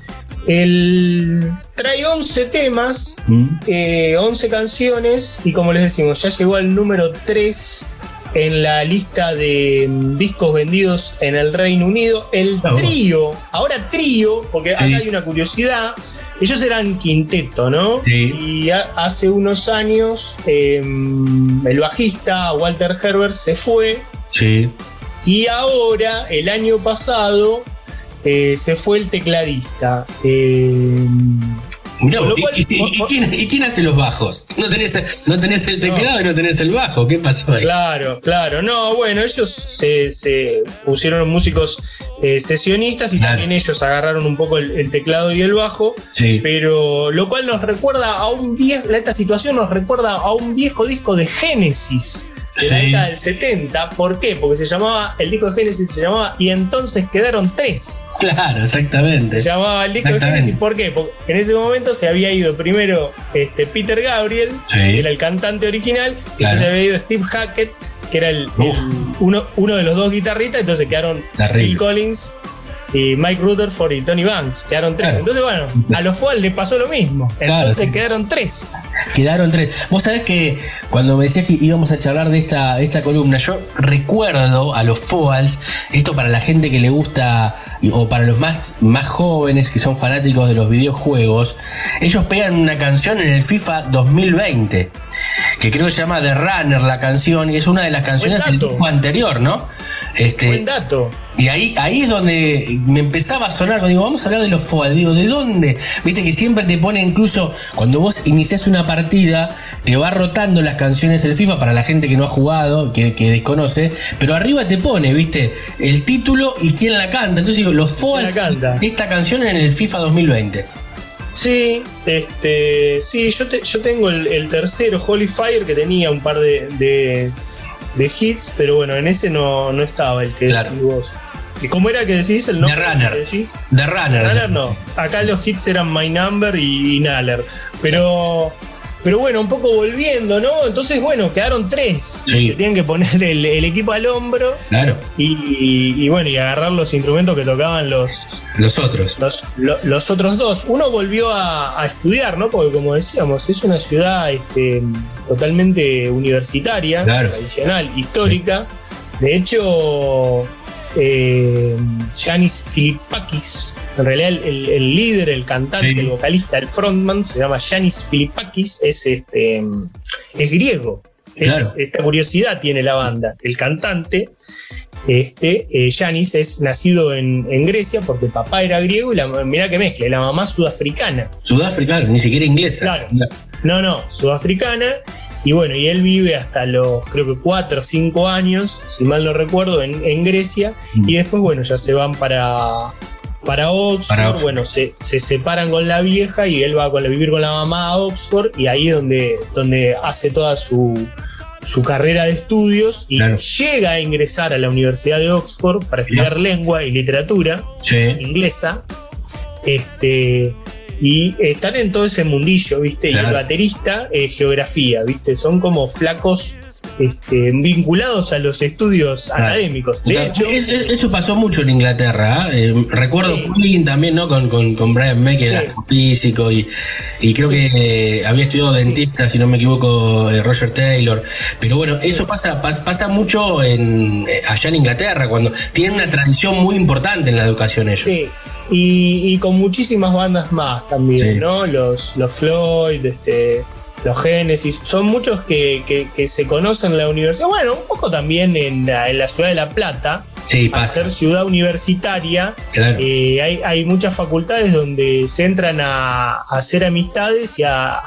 El trae 11 temas, Mm. eh, 11 canciones, y como les decimos, ya llegó al número 3 en la lista de mm, discos vendidos en el Reino Unido. El trío, ahora trío, porque acá hay una curiosidad. Ellos eran quinteto, ¿no? Sí. Y ha- hace unos años eh, el bajista Walter Herbert se fue Sí. y ahora, el año pasado, eh, se fue el tecladista. Eh, Lo ¿y, cual- y- y- y quién, y quién hace los bajos? No tenés, no tenés el teclado y no tenés el bajo. ¿Qué pasó ahí? Claro, claro. No, bueno, ellos se, se pusieron músicos eh, sesionistas y Claro. también ellos agarraron un poco el, el teclado y el bajo, Sí. pero lo cual nos recuerda a un viejo, esta situación nos recuerda a un viejo disco de Génesis. De la década del 70, ¿por qué? Porque se llamaba, el disco de Génesis se llamaba Y entonces quedaron tres. Claro, Se exactamente. llamaba el disco de. Génesis, ¿por qué? Porque en ese momento se había ido primero este, Peter Gabriel, Sí. que era el cantante original, y Claro. después se había ido Steve Hackett, que era el, el- uno, uno de los dos guitarristas, entonces quedaron. Phil Collins y Mike Rutherford y Tony Banks, quedaron tres. Claro. Entonces, bueno, a los Fall le pasó lo mismo. Claro. Entonces quedaron tres. Quedaron tres. Vos sabés que cuando me decías que íbamos a charlar de esta, de esta columna, yo recuerdo a los Foals, esto para la gente que le gusta, o para los más, más jóvenes que son fanáticos de los videojuegos, ellos pegan una canción en el FIFA 2020, que creo que se llama The Runner la canción, y es una de las canciones del disco anterior, ¿no? Este, Buen dato. y ahí, ahí es donde me empezaba a sonar, digo, vamos a hablar de los FOA, digo, ¿de dónde? Viste que siempre te pone incluso, cuando vos iniciás una partida, te va rotando las canciones del FIFA para la gente que no ha jugado, que, que desconoce, pero arriba te pone, viste, el título y quién la canta. Entonces digo, los FOA, esta canción en el FIFA 2020. Sí, este, sí, yo, te- yo tengo el, el tercero, Holy Fire, que tenía un par de, de, de hits, pero bueno, en ese no, no estaba el que Claro. decís vos. ¿Y cómo era que decís el The nombre? Runner. que decís? The Runner. Naller no. Acá los hits eran My Number y, y Naller. Pero, pero bueno, un poco volviendo, ¿no? Entonces, bueno, quedaron tres. Sí. Se tienen que poner el, el equipo al hombro Claro, y, y- y bueno, y agarrar los instrumentos que tocaban los, los otros. los, lo- los otros dos. Uno volvió a, a estudiar, ¿no? Porque como decíamos, es una ciudad este, totalmente universitaria, Claro. tradicional, histórica. De hecho, eh, Yanis Filipakis, en realidad el, el- el líder, el cantante, Sí. el vocalista, el frontman, se llama Yanis Filipakis, es este es griego. Es- esta curiosidad tiene la banda. El cantante, este, eh, Yanis, es nacido en, en Grecia porque papá era griego y la, mirá que mezcla, la mamá sudafricana. Sudáfrica, ni siquiera inglesa. Claro. No, no, sudafricana. Y bueno, y él vive hasta los, creo que 4 o 5 años, si mal no recuerdo, en, en Grecia. Mm. Y después, bueno, ya se van para, para Oxford. Para. Bueno, se, se separan con la vieja y él va con, a vivir con la mamá a Oxford. Y ahí es donde, donde hace toda su, su carrera de estudios. Y Claro. llega a ingresar a la Universidad de Oxford para estudiar lengua y literatura Sí. inglesa. Este. Y están en todo ese mundillo, ¿viste? Y el baterista, eh, geografía, ¿viste? Son como flacos este, vinculados a los estudios Claro. académicos. De hecho, Es- es- eso pasó mucho en Inglaterra. ¿eh? Eh, recuerdo Sí. Queen también, ¿no? Con, con, con Brian May, que era físico y, y creo que eh, había estudiado dentista, si no me equivoco, Roger Taylor. Pero bueno, eso pasa, pas- pasa mucho en, allá en Inglaterra, cuando tienen una tradición muy importante en la educación ellos. Sí, y, y con muchísimas bandas más también, Sí. ¿no? Los, los Floyd, este, los Genesis, son muchos que, que- que se conocen en la universidad. Bueno, un poco también en la, en la ciudad de La Plata, Sí, al pasa. ser ciudad universitaria, Claro. eh, hay, hay muchas facultades donde se entran a, a hacer amistades y a,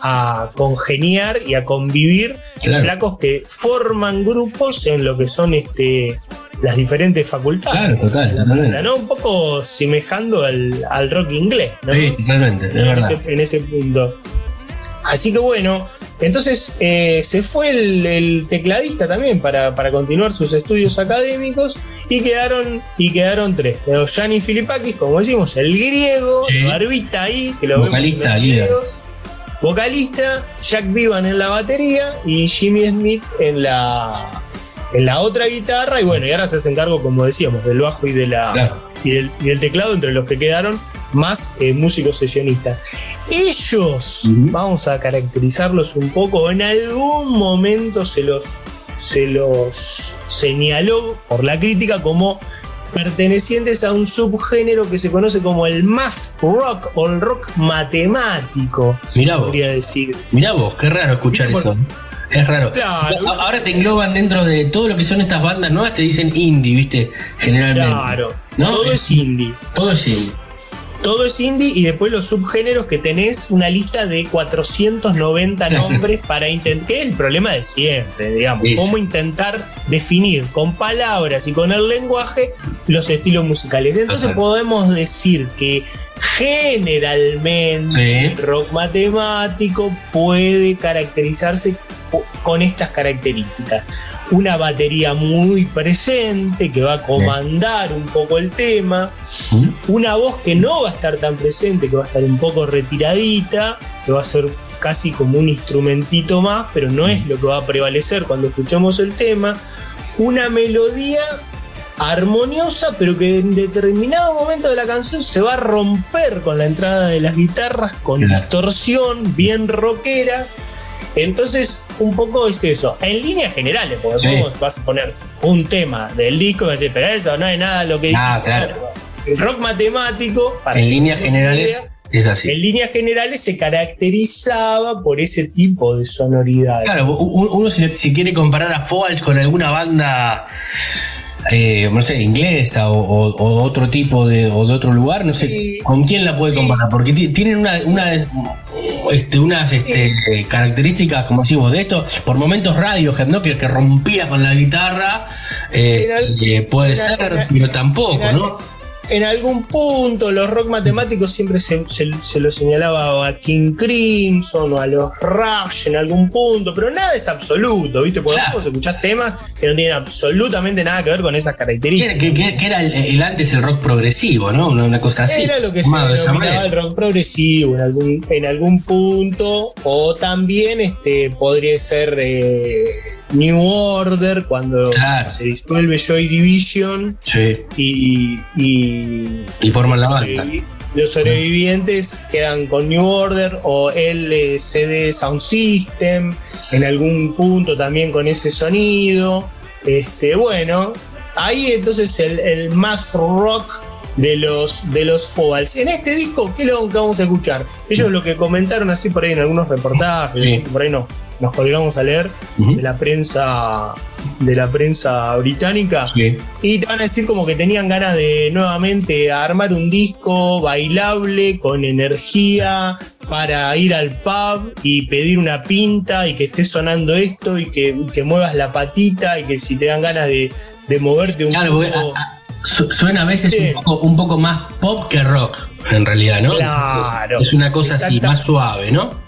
a- congeniar y a convivir Claro. flacos que forman grupos en lo que son este las diferentes facultades. Claro, total, totalmente. ¿no? Un poco semejando al, al rock inglés, ¿no? Sí, totalmente, es en, verdad. ese, en ese punto. Así que bueno, entonces eh, se fue el, el tecladista también para, para continuar sus estudios académicos y quedaron y quedaron tres. Quedó Gianni Filipakis, como decimos, el griego, Sí. el barbita ahí, que lo vemos en Vocalista, los videos. Vocalista, Jack Vivan en la batería y Jimmy Smith en la en la otra guitarra y bueno, y ahora se hacen cargo, como decíamos, del bajo y de la Claro. y, del, y del teclado entre los que quedaron más eh, músicos sesionistas. Ellos, vamos a caracterizarlos un poco, en algún momento se los, se los señaló por la crítica como pertenecientes a un subgénero que se conoce como el math rock o el rock matemático, Mirá vos. podría decir. Mirá vos, qué raro escuchar eso. Es raro. Claro. Ahora te engloban dentro de todo lo que son estas bandas nuevas, te dicen indie, ¿viste? Generalmente. Claro, ¿No? todo es indie. Todo es indie. Todo es indie y después los subgéneros que tenés una lista de 490 *laughs* nombres para intentar. Que es el problema de siempre, digamos. Sí. Cómo intentar definir con palabras y con el lenguaje los estilos musicales. Entonces Ajá. podemos decir que generalmente Sí. el rock matemático puede caracterizarse con estas características. Una batería muy presente que va a comandar un poco el tema una voz que no va a estar tan presente, que va a estar un poco retiradita, que va a ser casi como un instrumentito más, pero no es lo que va a prevalecer cuando escuchemos el tema, una melodía armoniosa, pero que en determinado momento de la canción se va a romper con la entrada de las guitarras, con distorsión, bien rockeras. Entonces, un poco es eso. En líneas generales, porque Sí. después vas a poner un tema del disco y vas a decir, pero eso no es nada lo que Ah, dice. claro. El rock matemático, para En líneas generales idea, es así. en líneas generales se caracterizaba por ese tipo de sonoridad. Claro, uno si, si quiere comparar a Foals con alguna banda, eh, no sé, inglesa o, o- o otro tipo de, o de otro lugar, no sé, Sí. ¿con quién la puede Sí. comparar? Porque ti- tienen una, una, este, unas este, características, como decimos, de esto, por momentos Radiohead, ¿no? Que, que rompía con la guitarra, eh, eh, puede ser, pero tampoco, ¿no? En algún punto, los rock matemáticos siempre se, se- se lo señalaba a King Crimson o a los Rush en algún punto, pero nada es absoluto, ¿viste? Porque Claro. vos escuchás temas que no tienen absolutamente nada que ver con esas características. que- que- que era el, el antes el rock progresivo, ¿no? Una, una cosa así. Era lo que se denominaba el rock progresivo en algún, en algún punto, o también este podría ser eh, New Order cuando Claro. se disuelve Joy Division Sí, y, y y forman la banda. los sobrevivientes quedan con New Order o LCD Sound System en algún punto también con ese sonido. Este, bueno, ahí entonces el, el más rock de los de los Fobals. En este disco, ¿qué es lo que vamos a escuchar? Ellos lo que comentaron así por ahí en algunos reportajes, Sí. por ahí no, nos colgamos a leer de la prensa de la prensa británica. Sí. Y te van a decir como que tenían ganas de nuevamente armar un disco bailable con energía para ir al pub y pedir una pinta y que esté sonando esto y que, que muevas la patita y que si te dan ganas de, de moverte un Claro, poco. suena a veces Sí. un, poco, un poco más pop que rock, en realidad, ¿no? Claro. Es una cosa así, más suave, ¿no?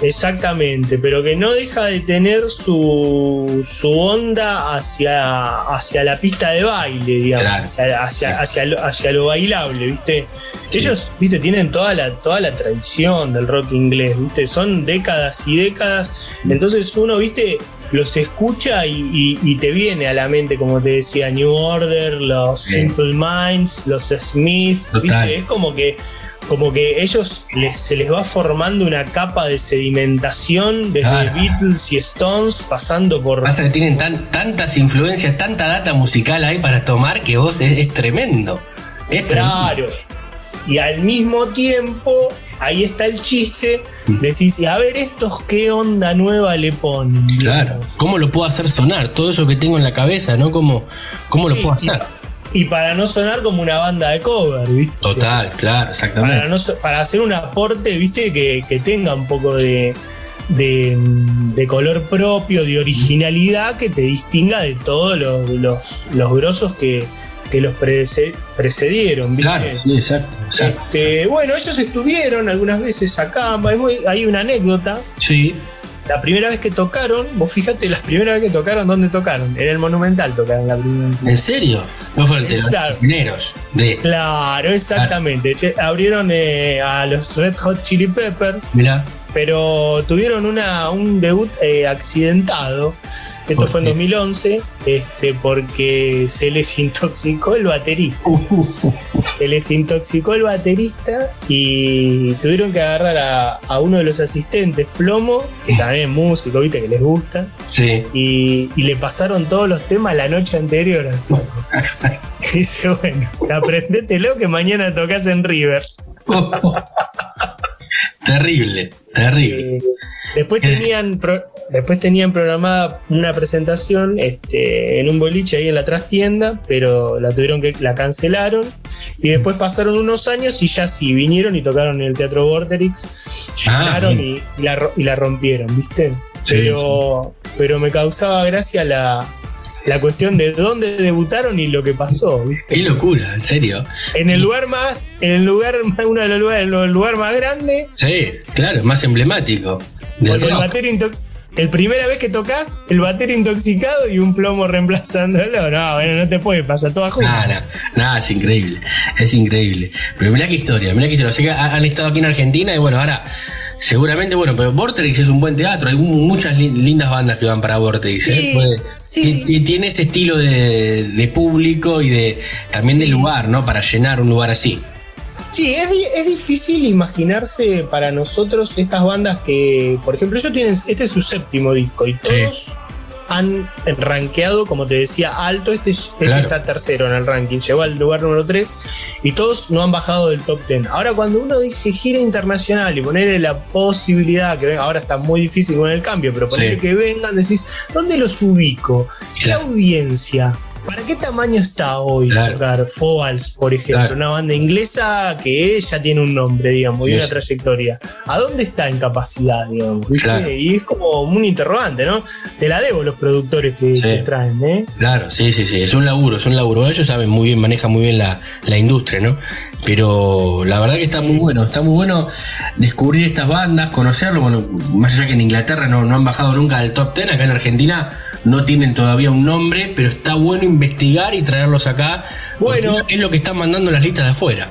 Exactamente, pero que no deja de tener su, su onda hacia, hacia la pista de baile, digamos, Claro. hacia, hacia, hacia lo, hacia lo bailable, ¿viste? Sí. Ellos, ¿viste? Tienen toda la, toda la tradición del rock inglés, ¿viste? Son décadas y décadas, entonces uno, ¿viste? los escucha y, y- y te viene a la mente, como te decía, New Order, los Sí. Simple Minds, los Smiths, Total. ¿viste? Es como que como que ellos les- se les va formando una capa de sedimentación desde Claro. Beatles y Stones pasando por Pasa que tienen tan, tantas influencias, tanta data musical ahí para tomar que vos es, es tremendo. Es tremendo. Claro. Y al mismo tiempo, ahí está el chiste. Decís, y a ver, estos qué onda nueva le ponen. Claro. ¿Cómo lo puedo hacer sonar? Todo eso que tengo en la cabeza, ¿no? ¿Cómo, cómo lo puedo hacer? Y, para no sonar como una banda de cover, ¿viste? Total, claro, Para, exactamente. no so- para hacer un aporte, ¿viste? Que, que tenga un poco de, de, de color propio, de originalidad, que te distinga de todos los, los, los grosos que, que los prece- precedieron, ¿viste? Claro, sí, exacto. exacto. Este, bueno, ellos estuvieron algunas veces acá. hay muy- Hay una anécdota. Sí. La primera vez que tocaron, vos fíjate, la primera vez que tocaron, ¿dónde tocaron? En el Monumental tocaron la primera vez. ¿En serio? No de los Claro. primeros. De. Claro, exactamente. Te- abrieron eh, a los Red Hot Chili Peppers, Mirá. Pero tuvieron una, un debut eh, accidentado. Esto ¿Por fue en qué? 2011, este, porque se les *laughs* intoxicó el baterista. *laughs* Se les intoxicó el baterista y tuvieron que agarrar a, a uno de los asistentes, Plomo, que también es músico, viste, que les gusta, Sí. y, y le pasaron todos los temas la noche anterior al *laughs* dice, bueno, o sea, aprendételo que mañana tocas en River. Terrible, terrible. Eh, después tenían pro- después tenían programada una presentación este, en un boliche ahí en la trastienda, pero la tuvieron que la cancelaron y después pasaron unos años y ya sí vinieron y tocaron en el Teatro Vorterix, Ah, llenaron bien. y, y la, ro- y la rompieron, ¿viste? Sí, pero pero me causaba gracia la la cuestión de dónde debutaron y lo que pasó, ¿viste? Qué locura, en serio. En el lugar más, en el lugar *laughs* uno de los lugares, el lugar más grande, Sí, claro, más emblemático. Del el batero el primera vez que tocas, el batero intoxicado y un plomo reemplazándolo. No, bueno, no te puede pasar todas juntas. Nada, nada, es increíble, es increíble. Pero mirá qué historia, mirá qué historia. O sea que ha- han estado aquí en Argentina y bueno, ahora seguramente, bueno, pero Vortex es un buen teatro, hay mu- muchas li- lindas bandas que van para Vortex. ¿eh? Sí, ti- ti- Tiene ese estilo de, de público y de también de Sí. lugar, ¿no? Para llenar un lugar así. Sí, es, es difícil imaginarse para nosotros estas bandas que, por ejemplo, ellos tienen, este es su séptimo disco y todos han rankeado, como te decía, alto. Este, este Claro. está tercero en el ranking, llegó al lugar número 3 y todos no han bajado del top 10. Ahora, cuando uno dice gira internacional y ponerle la posibilidad que venga, ahora está muy difícil con el cambio, pero ponerle Sí. que vengan, decís, ¿dónde los ubico? ¿Qué Claro. audiencia? ¿Para qué tamaño está hoy Claro. tocar Foals, por ejemplo? Claro. Una banda inglesa que ya tiene un nombre, digamos, y una trayectoria. ¿A dónde está en capacidad, digamos? Y es como un interrogante, ¿no? Te la debo los productores que, Sí. que traen, ¿eh? Claro, sí, sí, sí, es un laburo, es un laburo. Ellos saben muy bien, manejan muy bien la, la industria, ¿no? Pero la verdad que está muy bueno, está muy bueno descubrir estas bandas, conocerlo. Bueno, más allá que en Inglaterra no, no han bajado nunca del top 10, acá en Argentina no tienen todavía un nombre, pero está bueno investigar y traerlos acá. Bueno. es lo que están mandando las listas de afuera.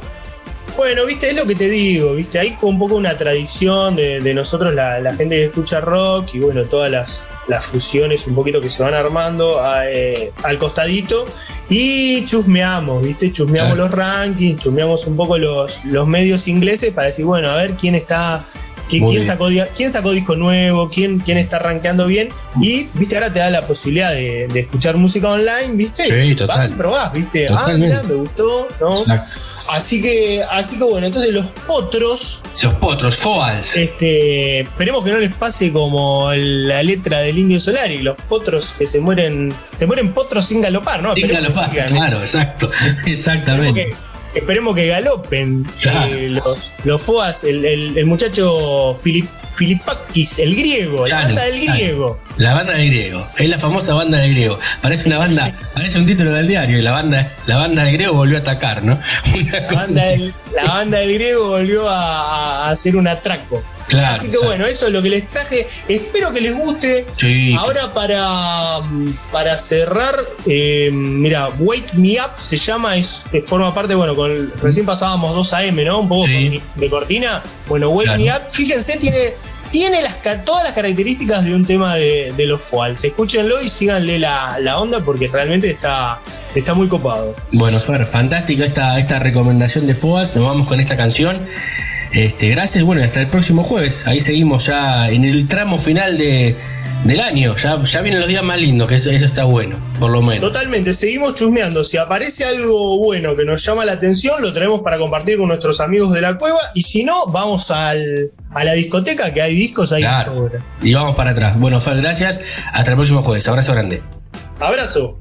Bueno, viste, es lo que te digo, viste, hay un poco una tradición de, de nosotros, la, la gente que escucha rock y bueno, todas las, las fusiones un poquito que se van armando a, eh, al costadito y chusmeamos, viste, chusmeamos Claro. los rankings, chusmeamos un poco los, los medios ingleses para decir, bueno, a ver quién está... ¿Quién, sacó, quién sacó disco nuevo? ¿Quién, quién está rankeando bien? Y, viste, ahora te da la posibilidad de, de escuchar música online, viste. Sí, total. Vas y probás, viste. Ah, mira, me gustó, ¿no? Exacto. Así que, así que bueno, entonces los potros, Esos potros, foals. este, esperemos que no les pase como la letra del Indio Solari, los potros que se mueren, se mueren potros sin galopar, ¿no? Sin galopar, sigan, ¿eh? claro, exacto, *laughs* exactamente. Esperemos que galopen Claro. eh, los, los foas, el, el- el muchacho Filip, Filipakis, el griego, la banda del claro. griego. La banda del griego, es la famosa banda del griego. Parece una banda, parece un título del diario y la banda, la banda del griego volvió a atacar, ¿no? *laughs* La banda, del, la banda del griego volvió a, a hacer un atraco. Así que bueno, eso es lo que les traje. Espero que les guste. Ahora para, para cerrar, eh, mira, Wake Me Up se llama, es, forma parte, bueno, con recién pasábamos 2 AM, ¿no? Un poco de cortina. Bueno, Wake claro. Me Up, fíjense, tiene, tiene las, todas las características de un tema de, de los Falls. Escúchenlo y síganle la, la onda porque realmente está, está muy copado. Bueno, Fer, fantástica esta, esta recomendación de Foas. Nos vamos con esta canción. Este, gracias, bueno, hasta el próximo jueves. Ahí seguimos ya en el tramo final de, del año. Ya, vienen los días más lindos, que eso, está bueno, por lo menos. Totalmente, seguimos chusmeando. Si aparece algo bueno que nos llama la atención, lo traemos para compartir con nuestros amigos de la cueva. Y si no, vamos al, a la discoteca, que hay discos ahí claro. sobre. Y vamos para atrás. Bueno, Fal, gracias. Hasta el próximo jueves. Abrazo grande. Abrazo.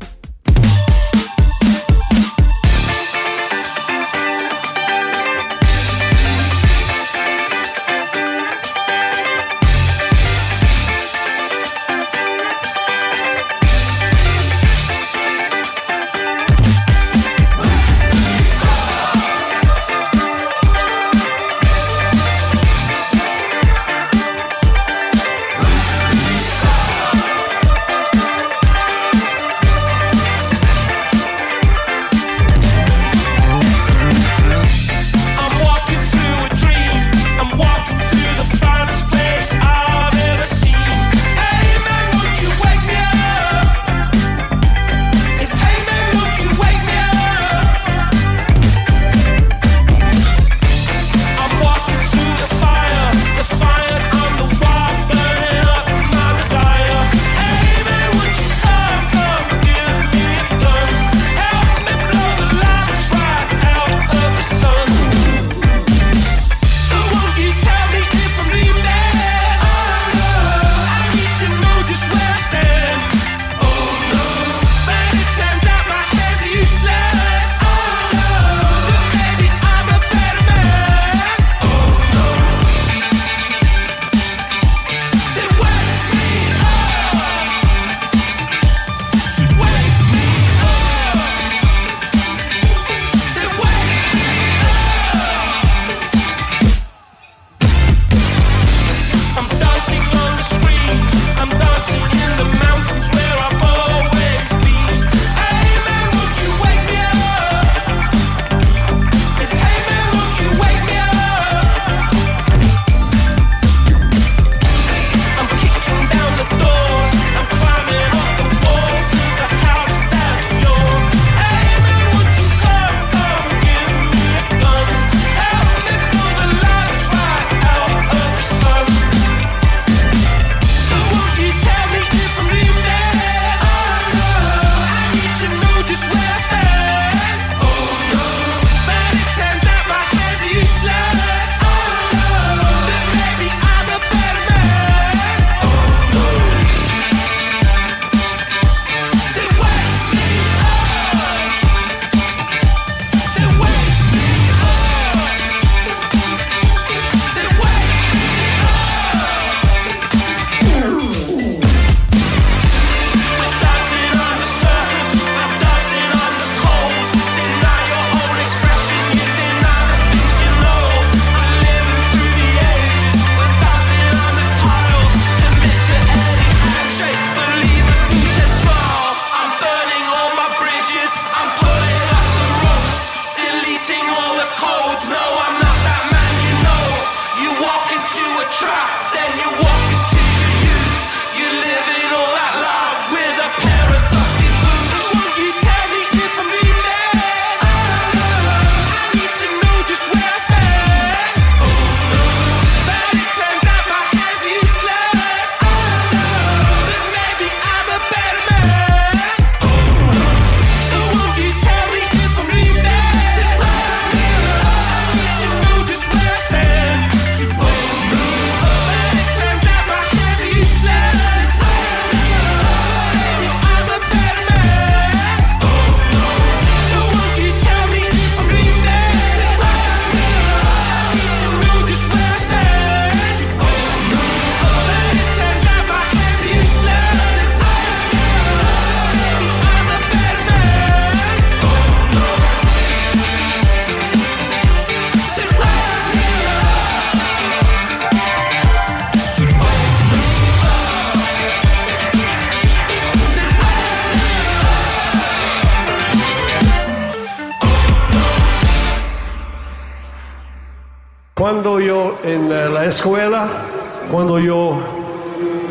Yo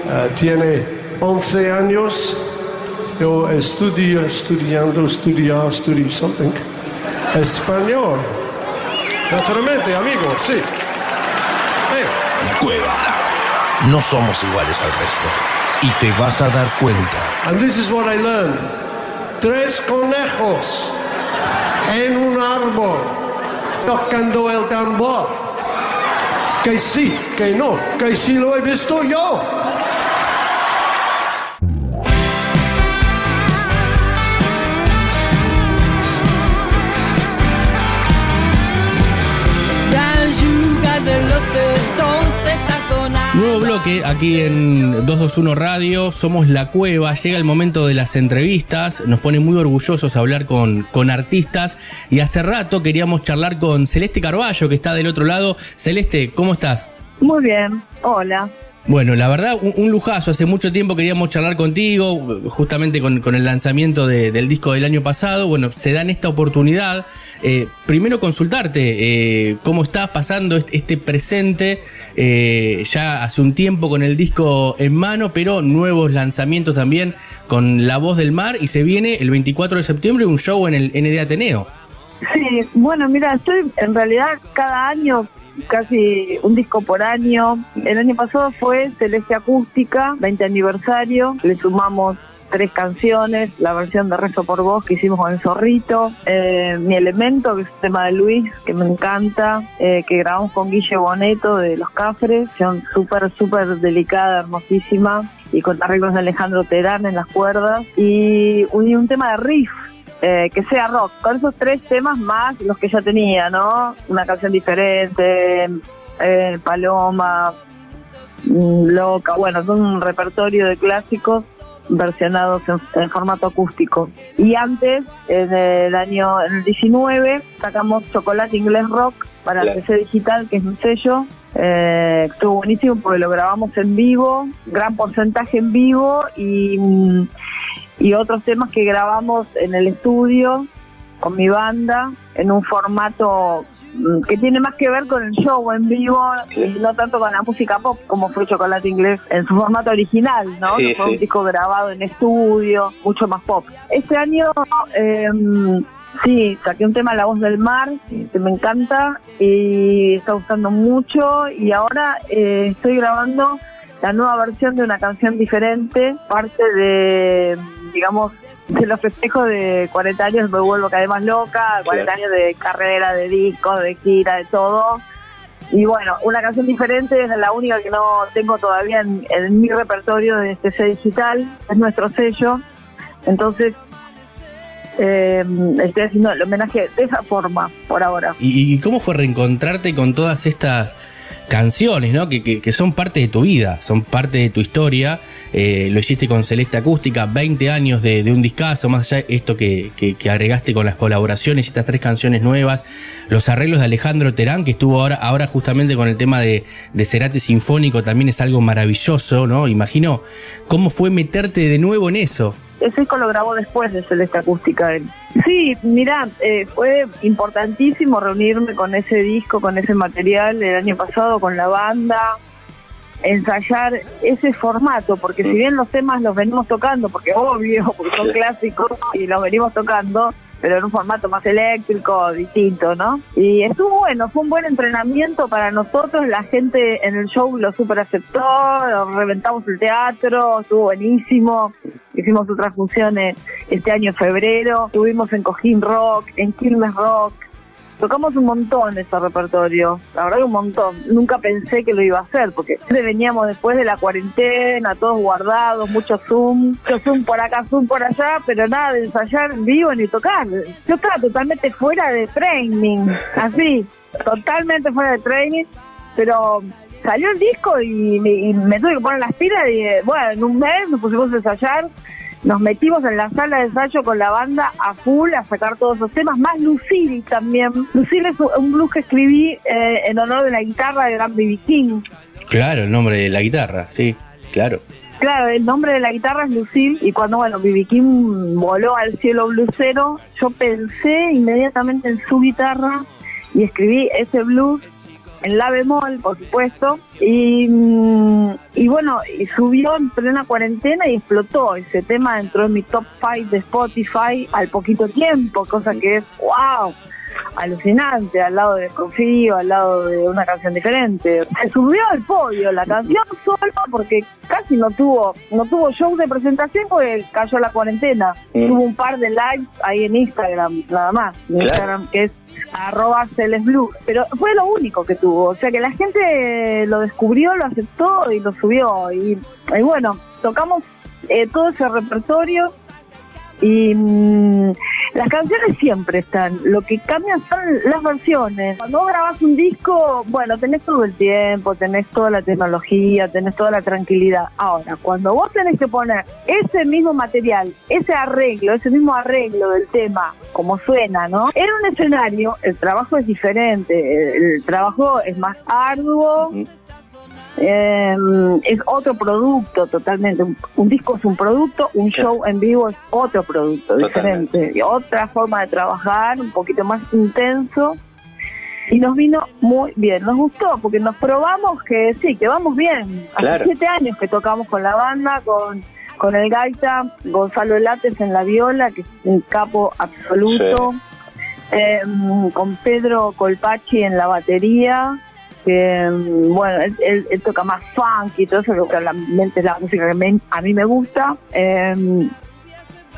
eh, tiene 11 años, yo estudio, estudiando, estudiar, estudio something, español. Naturalmente, amigo, sí. Hey. La cueva. La cueva. No somos iguales al resto. Y te vas a dar cuenta. And this is what I learned. Tres conejos en un árbol tocando el tambor. Que sí, que no, que sí lo he visto yo. Nuevo bloque aquí en 221 Radio, somos La Cueva, llega el momento de las entrevistas, nos pone muy orgullosos hablar con, con artistas y hace rato queríamos charlar con Celeste Carballo que está del otro lado. Celeste, ¿cómo estás? Muy bien, hola. Bueno, la verdad, un, lujazo. Hace mucho tiempo queríamos charlar contigo, justamente con, con el lanzamiento de- del disco del año pasado. Bueno, se dan esta oportunidad. Eh, primero consultarte eh, cómo estás pasando este, este presente, eh, ya hace un tiempo con el disco en mano, pero nuevos lanzamientos también con La Voz del Mar y se viene el 24 de septiembre un show en el ND Ateneo. Sí, bueno, mira, estoy en realidad cada año, casi un disco por año. El año pasado fue Celeste Acústica, 20 aniversario. Le sumamos tres canciones, la versión de Rezo por Vos que hicimos con el Zorrito, eh, Mi Elemento, que es un tema de Luis, que me encanta, eh, que grabamos con Guille Boneto de Los Cafres, son súper, súper delicada, hermosísima, y con arreglos de Alejandro Terán en las cuerdas, y un, y un tema de riff, eh, que sea rock, con esos tres temas más los que ya tenía, ¿no? Una canción diferente, eh, Paloma, mm, Loca, bueno, son un repertorio de clásicos versionados en, en formato acústico. Y antes, en el año en el 19, sacamos Chocolate Inglés Rock para el PC Digital, que es un sello. Eh, estuvo buenísimo porque lo grabamos en vivo, gran porcentaje en vivo y, mm, y otros temas que grabamos en el estudio con mi banda en un formato mm, que tiene más que ver con el show en vivo y no tanto con la música pop como fue Chocolate Inglés en su formato original, ¿no? Sí, fue sí. un disco grabado en estudio, mucho más pop. Este año eh, sí, saqué un tema La Voz del Mar, que me encanta y está gustando mucho y ahora eh, estoy grabando la nueva versión de una canción diferente, parte de, digamos, de los festejos de 40 años me vuelvo cada vez más loca, 40 años de carrera, de discos, de gira, de todo. Y bueno, una canción diferente es la única que no tengo todavía en, en mi repertorio de este sello digital, es nuestro sello. Entonces, eh, estoy haciendo el homenaje de esa forma por ahora. ¿Y, y cómo fue reencontrarte con todas estas canciones, ¿no? Que, que- que son parte de tu vida, son parte de tu historia? Eh, lo hiciste con Celeste Acústica, 20 años de, de un discazo, más allá de esto que, que- agregaste con las colaboraciones, estas tres canciones nuevas, los arreglos de Alejandro Terán, que estuvo ahora, ahora justamente con el tema de, de Cerati Sinfónico, también es algo maravilloso, ¿no? Imagino cómo fue meterte de nuevo en eso. Ese disco lo grabó después de Celeste Acústica. él. Sí, mira, eh, fue importantísimo reunirme con ese disco, con ese material el año pasado, con la banda, ensayar ese formato, porque si bien los temas los venimos tocando, porque obvio, porque son clásicos y los venimos tocando, pero en un formato más eléctrico, distinto, ¿no? Y estuvo bueno, fue un buen entrenamiento para nosotros, la gente en el show lo super aceptó, reventamos el teatro, estuvo buenísimo, hicimos otras funciones este año en febrero, estuvimos en Cojín Rock, en Quilmes Rock, tocamos un montón ese repertorio, la verdad que un montón. Nunca pensé que lo iba a hacer, porque veníamos después de la cuarentena, todos guardados, mucho Zoom, mucho Zoom por acá, Zoom por allá, pero nada de ensayar en vivo ni tocar. Yo estaba totalmente fuera de training, *laughs* así, totalmente fuera de training, pero salió el disco y, me- y me tuve que poner las pilas y eh, bueno, en un mes nos pusimos a ensayar nos metimos en la sala de ensayo con la banda a full a sacar todos esos temas, más Lucille también. Lucille es un- blues que escribí eh, en honor de la guitarra de Gran B.B. King. Claro, el nombre de la guitarra, sí, claro. Claro, el nombre de la guitarra es Lucille y cuando bueno B.B. King voló al cielo bluesero, yo pensé inmediatamente en su guitarra y escribí ese blues en la bemol, por supuesto, y, mm, y bueno, y subió en plena cuarentena y explotó. Ese tema entró en mi top 5 de Spotify al poquito tiempo, cosa que es wow alucinante al lado de Confío, al lado de una canción diferente. Se subió al podio la canción solo porque casi no tuvo no tuvo show de presentación porque cayó la cuarentena. Mm. Tuvo un par de lives ahí en Instagram, nada más. En Claro. Instagram que es arroba celesblue. Pero fue lo único que tuvo. O sea que la gente lo descubrió, lo aceptó y lo subió. Y, y bueno, tocamos eh, todo ese repertorio y mm, las canciones siempre están, lo que cambian son las versiones. Cuando vos grabás un disco, bueno, tenés todo el tiempo, tenés toda la tecnología, tenés toda la tranquilidad. Ahora, cuando vos tenés que poner ese mismo material, ese arreglo, ese mismo arreglo del tema, como suena, ¿no? En un escenario, el trabajo es diferente, el trabajo es más arduo. Eh, es otro producto totalmente. Un, un disco es un producto, un show en vivo es otro producto diferente. Y otra forma de trabajar, un poquito más intenso. Y nos vino muy bien, nos gustó, porque nos probamos que sí, que vamos bien. Hace Claro. siete años que tocamos con la banda, con, con el gaita, Gonzalo Lates en la viola, que es un capo absoluto. Eh, con Pedro Colpachi en la batería, que mm, bueno, él, él- él toca más funk y todo eso, que realmente es la música que me- a mí me gusta. Eh,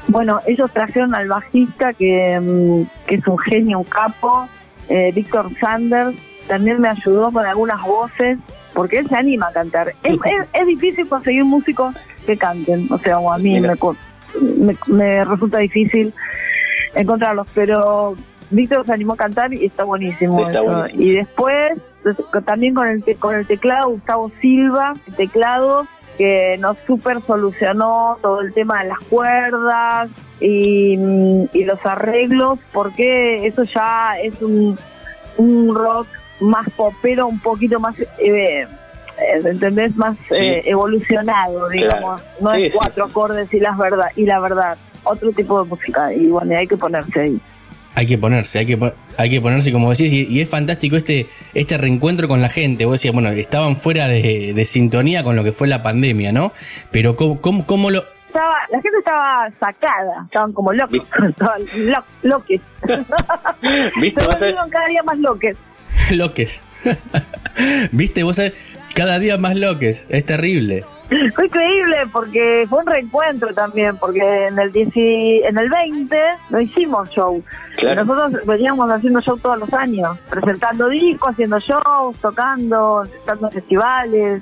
bueno, ellos trajeron al bajista que, mm, que es un genio, un capo, eh, Víctor Sanders, también me ayudó con algunas voces, porque él se anima a cantar. Es, *laughs* es- es difícil conseguir músicos que canten, o sea, a mí me, me, me resulta difícil encontrarlos, pero Víctor se animó a cantar y está buenísimo. Está eso. buenísimo. Y después, también con el, te- con el teclado, Gustavo Silva, el teclado, que nos super solucionó todo el tema de las cuerdas y, y los arreglos, porque eso ya es un, un rock más popero, un poquito más... Eh, eh, ¿Entendés? Más eh, evolucionado, digamos. No Sí, es cuatro acordes y las verdad y la verdad. Otro tipo de música. Y bueno, hay que ponerse ahí. Hay que ponerse, hay que, po- hay que ponerse, como decís, y, y es fantástico este, este reencuentro con la gente. Vos decías, bueno, estaban fuera de, de sintonía con lo que fue la pandemia, ¿no? Pero ¿cómo, cómo, cómo lo... estaba, la gente estaba sacada, estaban como locos, *laughs* estaban lo- loques. *laughs* ¿Viste? Se cada día más loques. *laughs* Loques. ¿Viste? Vos sabés, cada día más loques. Es terrible. *laughs* Fue increíble porque fue un reencuentro también, porque en el 10 y- en el 20 no hicimos show. Claro. Nosotros veníamos haciendo show todos los años, presentando discos, haciendo shows, tocando, estando en festivales.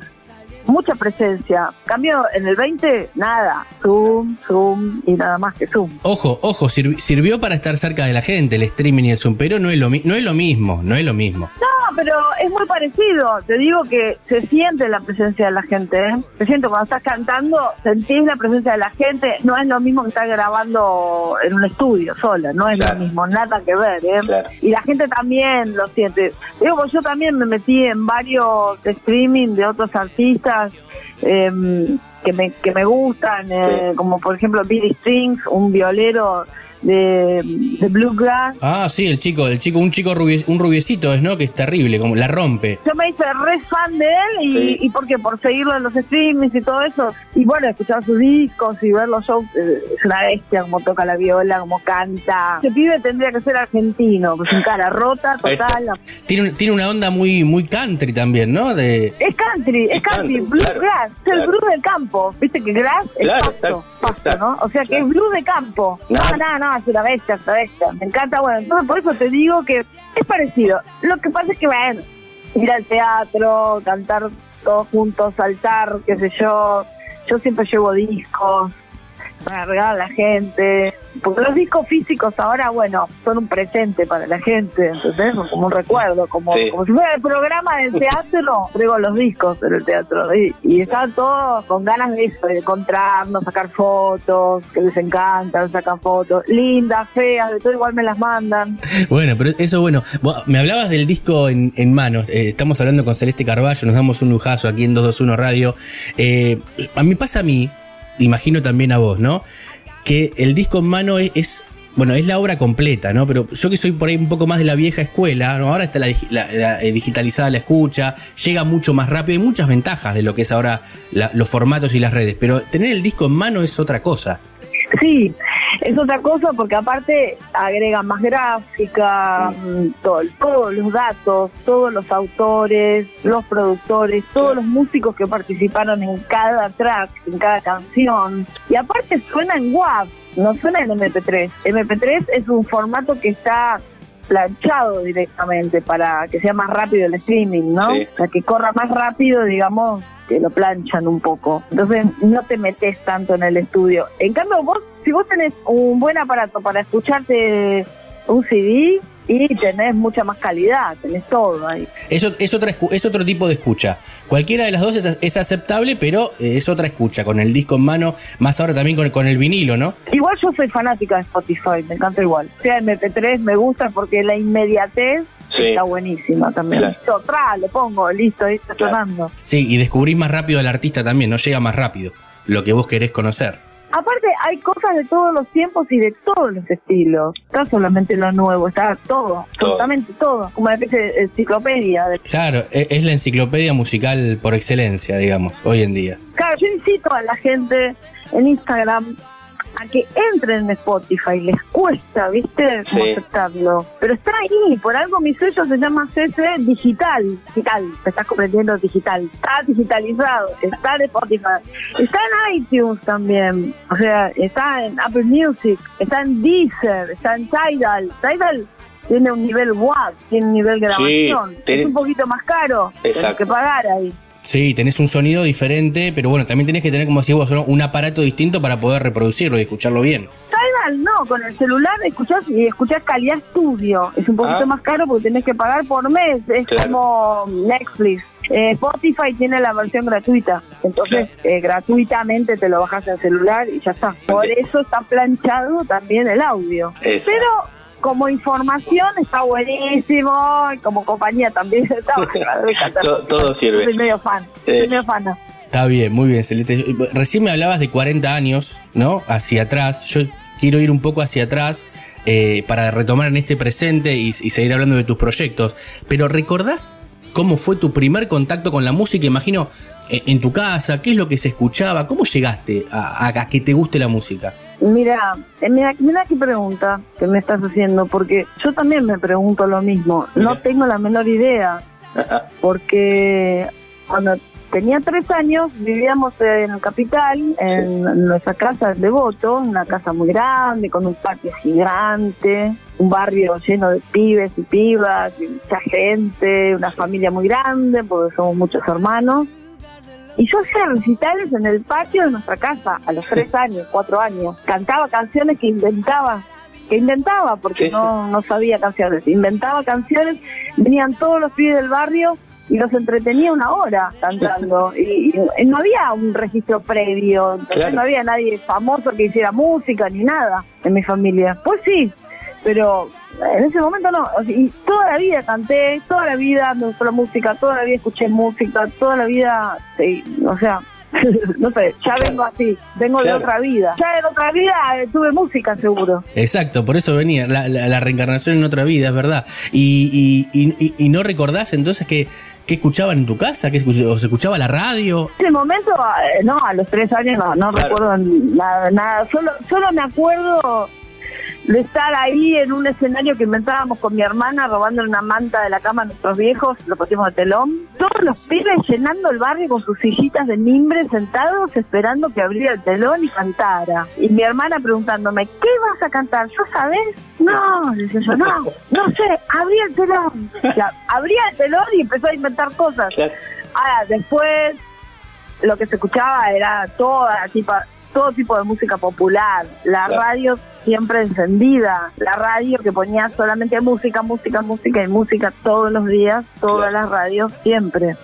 Mucha presencia. Cambio en el 20, nada. Zoom, Zoom y nada más que Zoom. Ojo, ojo, sirvi- sirvió para estar cerca de la gente, el streaming y el Zoom, pero no es lo, no es lo mismo, no es lo mismo. No, pero es muy parecido. Te digo que se siente la presencia de la gente. ¿eh? Se siente cuando estás cantando, sentís la presencia de la gente. No es lo mismo que estar grabando en un estudio sola. No es Claro. lo mismo, nada que ver. ¿eh? Claro. Y la gente también lo siente. Digo, pues yo también me metí en varios streaming de otros artistas. Em, que me que me gustan eh, como por ejemplo Billy Strings un violero de, de bluegrass Ah, sí, el chico, el chico, un chico rubie- un rubiecito es, ¿no? Que es terrible, como la rompe. yo me hice re fan de él y, Sí. y porque por seguirlo en los streamings y todo eso y bueno escuchar sus discos y ver los shows eh, es una bestia como toca la viola como canta ese pibe tendría que ser argentino pues un cara rota total Tiene, tiene una onda muy, muy country también, ¿no? De, es country es Es country country, blues claro, grass es el claro. blues del campo viste que grass es Claro, pasto, pasto, ¿no? o sea que es blues de campo no Claro. no no es una bestia es una bestia me encanta bueno entonces por eso te digo que es parecido lo que pasa es que bueno ir al teatro, cantar todos juntos, saltar, qué sé yo. Yo siempre llevo discos regalar a la gente. Porque los discos físicos ahora, bueno, son un presente para la gente, ¿entendés? Como un recuerdo, como, Sí. como si fuera el programa del teatro, traigo los discos en el teatro. Y, y están todos con ganas de eso, de encontrarnos, sacar fotos, que les encantan, sacan fotos, lindas, feas, de todo igual me las mandan. Bueno, pero eso bueno. Vos me hablabas del disco en, en manos. eh, estamos hablando con Celeste Carballo, nos damos un lujazo aquí en 221 Radio. Eh, a mí pasa a mí, imagino también a vos, ¿no? Que el disco en mano es, es bueno, es la obra completa, ¿no? Pero yo que soy por ahí un poco más de la vieja escuela, ¿no? Ahora está la, la, eh, digitalizada la escucha, llega mucho más rápido, hay muchas ventajas de lo que es ahora la- los formatos y las redes, pero tener el disco en mano es otra cosa. Sí, es otra cosa porque aparte agrega más gráfica, mm, todo- todos los datos, todos los autores, los productores, todos los músicos que participaron en cada track, en cada canción. Y aparte suena en WAV, no suena en MP3. MP3 es un formato que está planchado directamente para que sea más rápido el streaming, ¿no? Sí. O sea, que corra más rápido, digamos, que lo planchan un poco. Entonces no te metes tanto en el estudio. En cambio, vos, si vos tenés un buen aparato para escucharte un CD y tenés mucha más calidad, tenés todo ahí. Es, es, otra, es otro tipo de escucha. Cualquiera de las dos es, es aceptable, pero eh, es otra escucha, con el disco en mano, más ahora también con, con el vinilo, ¿no? Igual yo soy fanática de Spotify, me encanta igual. O sea, MP3 me gusta porque la inmediatez Sí. está buenísima también. Claro. Listo, tra, lo pongo, listo, ahí está Claro. sonando. Sí, y descubrís más rápido al artista también, no llega más rápido lo que vos querés conocer. Aparte, hay cosas de todos los tiempos y de todos los estilos. Está solamente lo nuevo, está todo, Todo. absolutamente todo. Como una especie de enciclopedia. Claro, e- es la enciclopedia musical por excelencia, digamos, hoy en día. Claro, yo incito a la gente en Instagram a que entren en Spotify. Les cuesta, ¿viste? Como Sí. aceptarlo. Pero está ahí. Por algo mi sello se llama CC Digital. Digital. Te estás comprendiendo digital. Está digitalizado. Está en Spotify. Está en iTunes también. O sea, está en Apple Music. Está en Deezer. Está en Tidal. Tidal tiene un nivel WAV, tiene un nivel grabación. Es un poquito más caro. Que pagar ahí. Sí, tenés un sonido diferente, pero bueno, también tenés que tener, como decís vos, ¿no? un aparato distinto para poder reproducirlo y escucharlo bien. Tidal no, con el celular escuchás y escuchás calidad estudio. Es un poquito Ah. más caro porque tenés que pagar por mes. Es Claro. como Netflix. Eh, Spotify tiene la versión gratuita. Entonces, eh, gratuitamente te lo bajas al celular y ya está. Por eso está planchado también el audio. Pero como información está buenísimo. Y como compañía también *laughs* está *laughs* todo sirve. Soy medio fan. Sí. Soy medio fana. Está bien, muy bien, Celeste. Recién me hablabas de 40 años, ¿no? Hacia atrás. Yo quiero ir un poco hacia atrás eh, para retomar en este presente y, y seguir hablando de tus proyectos. Pero ¿recordás cómo fue tu primer contacto con la música? Imagino eh, en tu casa, ¿qué es lo que se escuchaba? ¿Cómo llegaste a, a- a que te guste la música? Mira, eh, mira, mira qué pregunta que me estás haciendo, porque yo también me pregunto lo mismo. No Mira. tengo la menor idea, porque cuando tenía tres años vivíamos en Capital, en nuestra casa de Devoto, una casa muy grande, con un patio gigante, un barrio lleno de pibes y pibas, y mucha gente, una familia muy grande, porque somos muchos hermanos. Y yo hacía recitales en el patio de nuestra casa a los tres años, cuatro años. Cantaba canciones que inventaba, que inventaba porque Sí, no, no sabía canciones. Inventaba canciones, venían todos los pibes del barrio y los entretenía una hora cantando. Y, y no había un registro previo, Claro. no había nadie famoso que hiciera música ni nada en mi familia. Pues sí, pero en ese momento no. Y toda la vida canté, toda la vida me gustó la música, toda la vida escuché música, toda la vida, sí, o sea, *laughs* no sé, ya vengo así, vengo Claro. de otra vida. Ya en otra vida eh, tuve música seguro. Exacto, por eso venía la, la- la reencarnación en otra vida, es verdad. Y, y- y- y- y no recordás entonces que, que escuchaban en tu casa, que escuch- o se escuchaba la radio. En ese momento, eh, no, a los tres años no, no Claro. recuerdo nada, nada. Solo, solo me acuerdo de estar ahí en un escenario que inventábamos con mi hermana, robando una manta de la cama a nuestros viejos, lo pusimos de telón. Todos los pibes llenando el barrio con sus sillitas de mimbre, sentados esperando que abriera el telón y cantara. Y mi hermana preguntándome, ¿qué vas a cantar? ¿Yo sabés? No, le decía yo, no, no sé, abrí el telón. O sea, abría el telón y empezó a inventar cosas. Ahora, después lo que se escuchaba era toda tipo, todo tipo de música popular, la radio siempre encendida, la radio que ponía solamente música, música, música y música todos los días, todas Claro. las radios siempre.